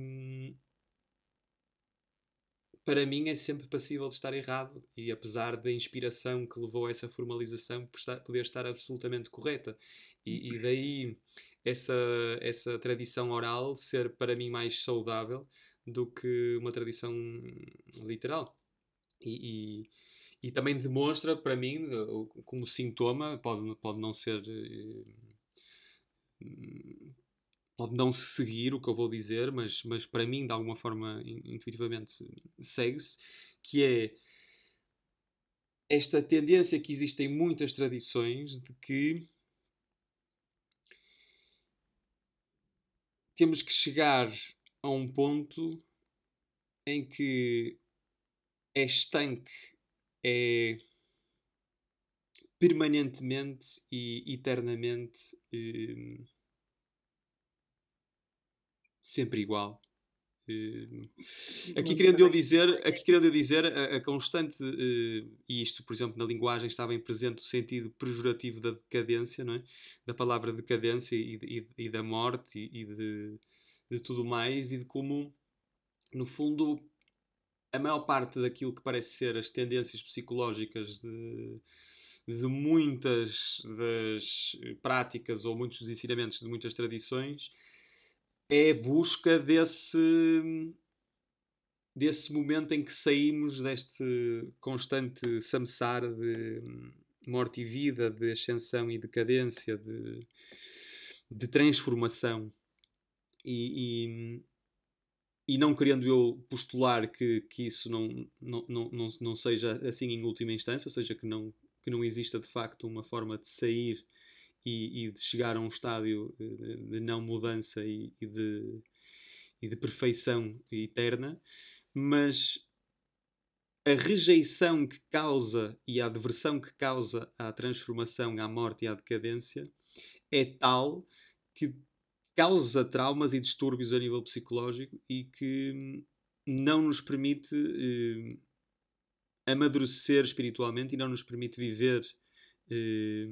para mim é sempre passível de estar errado e apesar da inspiração que levou a essa formalização poder estar absolutamente correta. E, e, daí essa, essa tradição oral ser para mim mais saudável do que uma tradição literal. E, e e também demonstra para mim como sintoma pode pode não ser eh, pode não seguir o que eu vou dizer mas mas para mim de alguma forma intuitivamente segue-se que é esta tendência que existe em muitas tradições de que temos que chegar a um ponto em que é estanque é permanentemente e eternamente eh, sempre igual. Eh, aqui querendo eu dizer, aqui querendo eu dizer a, a constante, eh, e isto, por exemplo, na linguagem está bem presente o sentido pejorativo da decadência, não é? da palavra decadência e, e, e da morte e, e de, de tudo mais, e de como, no fundo, a maior parte daquilo que parece ser as tendências psicológicas de, de muitas das práticas ou muitos dos ensinamentos de muitas tradições é busca desse desse momento em que saímos deste constante samsara de morte e vida, de ascensão e decadência, de, de transformação. E, e não querendo eu postular que, que isso não, não, não, não, não seja assim em última instância, ou seja, que não, que não exista de facto uma forma de sair e, e de chegar a um estádio de, de não mudança e, e, de, e de perfeição eterna, mas a rejeição que causa e a adversão que causa à transformação, à morte e à decadência é tal que causa traumas e distúrbios a nível psicológico e que não nos permite eh, amadurecer espiritualmente e não nos permite viver eh,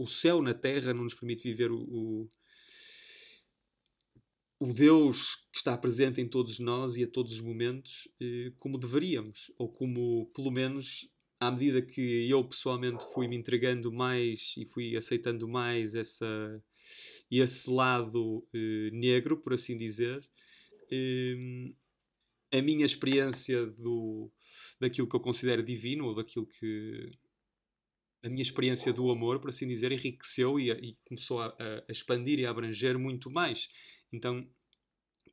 o céu na terra, não nos permite viver o, o, o, Deus que está presente em todos nós e a todos os momentos eh, como deveríamos, ou como pelo menos à medida que eu pessoalmente fui me entregando mais e fui aceitando mais essa, esse lado eh, negro, por assim dizer, eh, a minha experiência do, daquilo que eu considero divino ou daquilo que, a minha experiência do amor, por assim dizer, enriqueceu e, e começou a, a, expandir e a abranger muito mais. Então,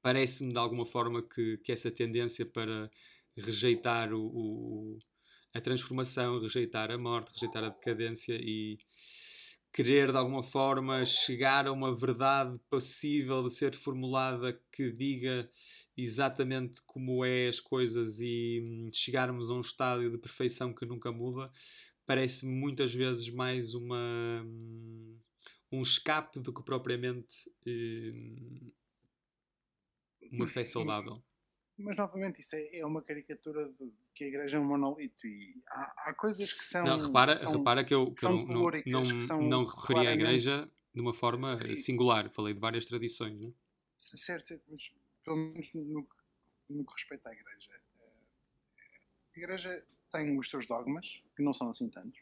parece-me de alguma forma que, que essa tendência para rejeitar o, o, a transformação, rejeitar a morte, rejeitar a decadência e querer de alguma forma chegar a uma verdade possível de ser formulada que diga exatamente como é as coisas e hum, chegarmos a um estádio de perfeição que nunca muda, parece muitas vezes mais uma um escape do que propriamente hum, uma fé saudável. Mas novamente, isso é, é uma caricatura de, de, que a igreja é um monolito e há, há coisas que são. Não, repara, que são, repara que eu, que eu não, não, não referi à igreja de uma forma singular, falei de várias tradições. Não? Certo, certo, mas pelo menos no, no que respeita à igreja, eh, a igreja tem os seus dogmas, que não são assim tantos,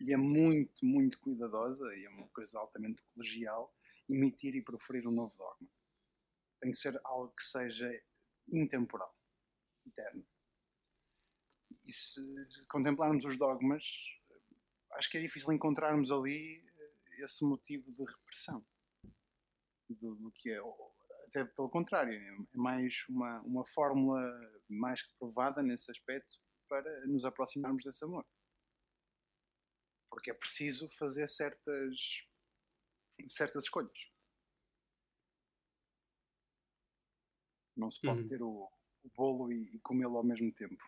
e é muito, muito cuidadosa, e é uma coisa altamente colegial, emitir e proferir um novo dogma. Tem que ser algo que seja intemporal, eterno. E se contemplarmos os dogmas, acho que é difícil encontrarmos ali eh, esse motivo de repressão do, do que é. Até pelo contrário, é mais uma, uma fórmula mais que provada nesse aspecto para nos aproximarmos desse amor. Porque é preciso fazer certas, certas escolhas. Não se pode uhum. ter o, o bolo e, e comê-lo ao mesmo tempo,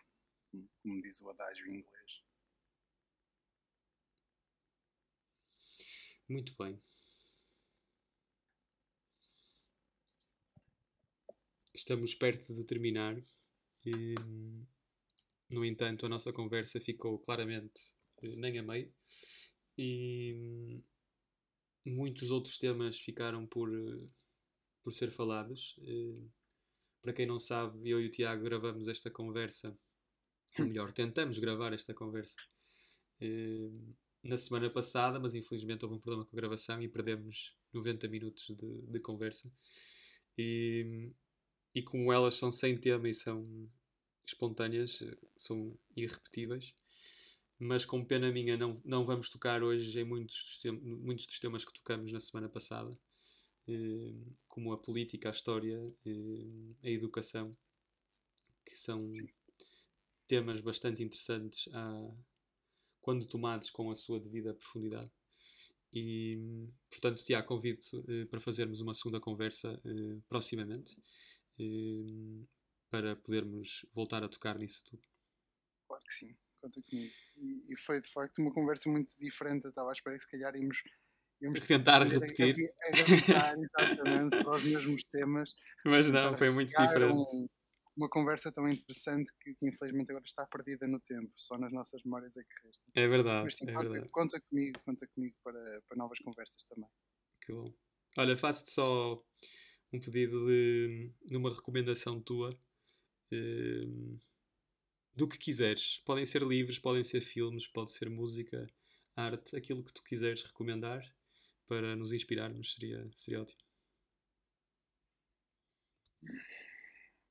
como diz o adágio em inglês. Muito bem. Estamos perto de terminar. E, no entanto, a nossa conversa ficou claramente eh, nem a meio. E muitos outros temas ficaram por, eh, por ser falados. Para quem não sabe, eu e o Tiago gravamos esta conversa, ou melhor, tentamos gravar esta conversa eh, na semana passada, mas infelizmente houve um problema com a gravação e perdemos 90 minutos de, de conversa. E, e como elas são sem tema e são espontâneas, são irrepetíveis, mas com pena minha não, não vamos tocar hoje em muitos, muitos dos temas que tocamos na semana passada. Eh, como a política, a história, eh, a educação, que são Sim. temas bastante interessantes quando tomados com a sua devida profundidade. E, portanto, te convido eh, para fazermos uma segunda conversa proximamente para podermos voltar a tocar nisso tudo. Claro que sim, conta comigo. E, e foi de facto uma conversa muito diferente. Eu estava à espera que se calhar íamos íamos tentar repetir. A, gravitar exatamente para os mesmos temas. Mas não, foi muito diferente. Um, uma conversa tão interessante que, que, infelizmente agora está perdida no tempo, só nas nossas memórias é que resta. É verdade. Mas sim, é conta, verdade. conta comigo, conta comigo para, para novas conversas também. Que bom. Olha, faço-te só um pedido de, de uma recomendação tua. Uh, do que quiseres. Podem ser livros, podem ser filmes, pode ser música, arte, aquilo que tu quiseres recomendar para nos inspirarmos, seria, seria ótimo.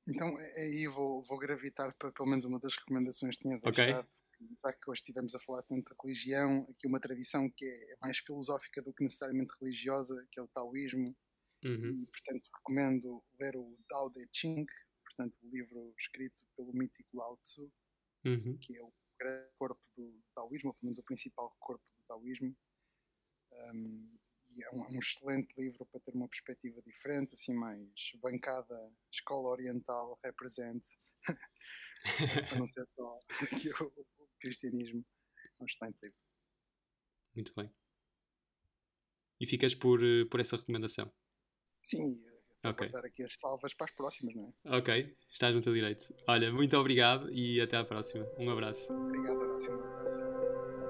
Então aí vou, vou gravitar para pelo menos uma das recomendações que tinha deixado. Okay. Já que hoje estivemos a falar tanto de religião, aqui uma tradição que é mais filosófica do que necessariamente religiosa, que é o taoísmo. Uhum. E, portanto, recomendo ler o Tao Te Ching, portanto, o livro escrito pelo mítico Lao Tzu, uhum. que é o corpo do taoísmo, ou pelo menos o principal corpo do taoísmo. Um, é um, um, excelente livro para ter uma perspectiva diferente, assim mais bancada escola oriental represente, para não ser só o, o, cristianismo. É um excelente livro. Muito bem. E ficas por, eh, por essa recomendação? Sim, vou okay. dar aqui as salvas para as próximas, não é? Ok, estás no teu direito. Olha, muito obrigado e até à próxima. Um abraço. Obrigado, Horácio. Um abraço.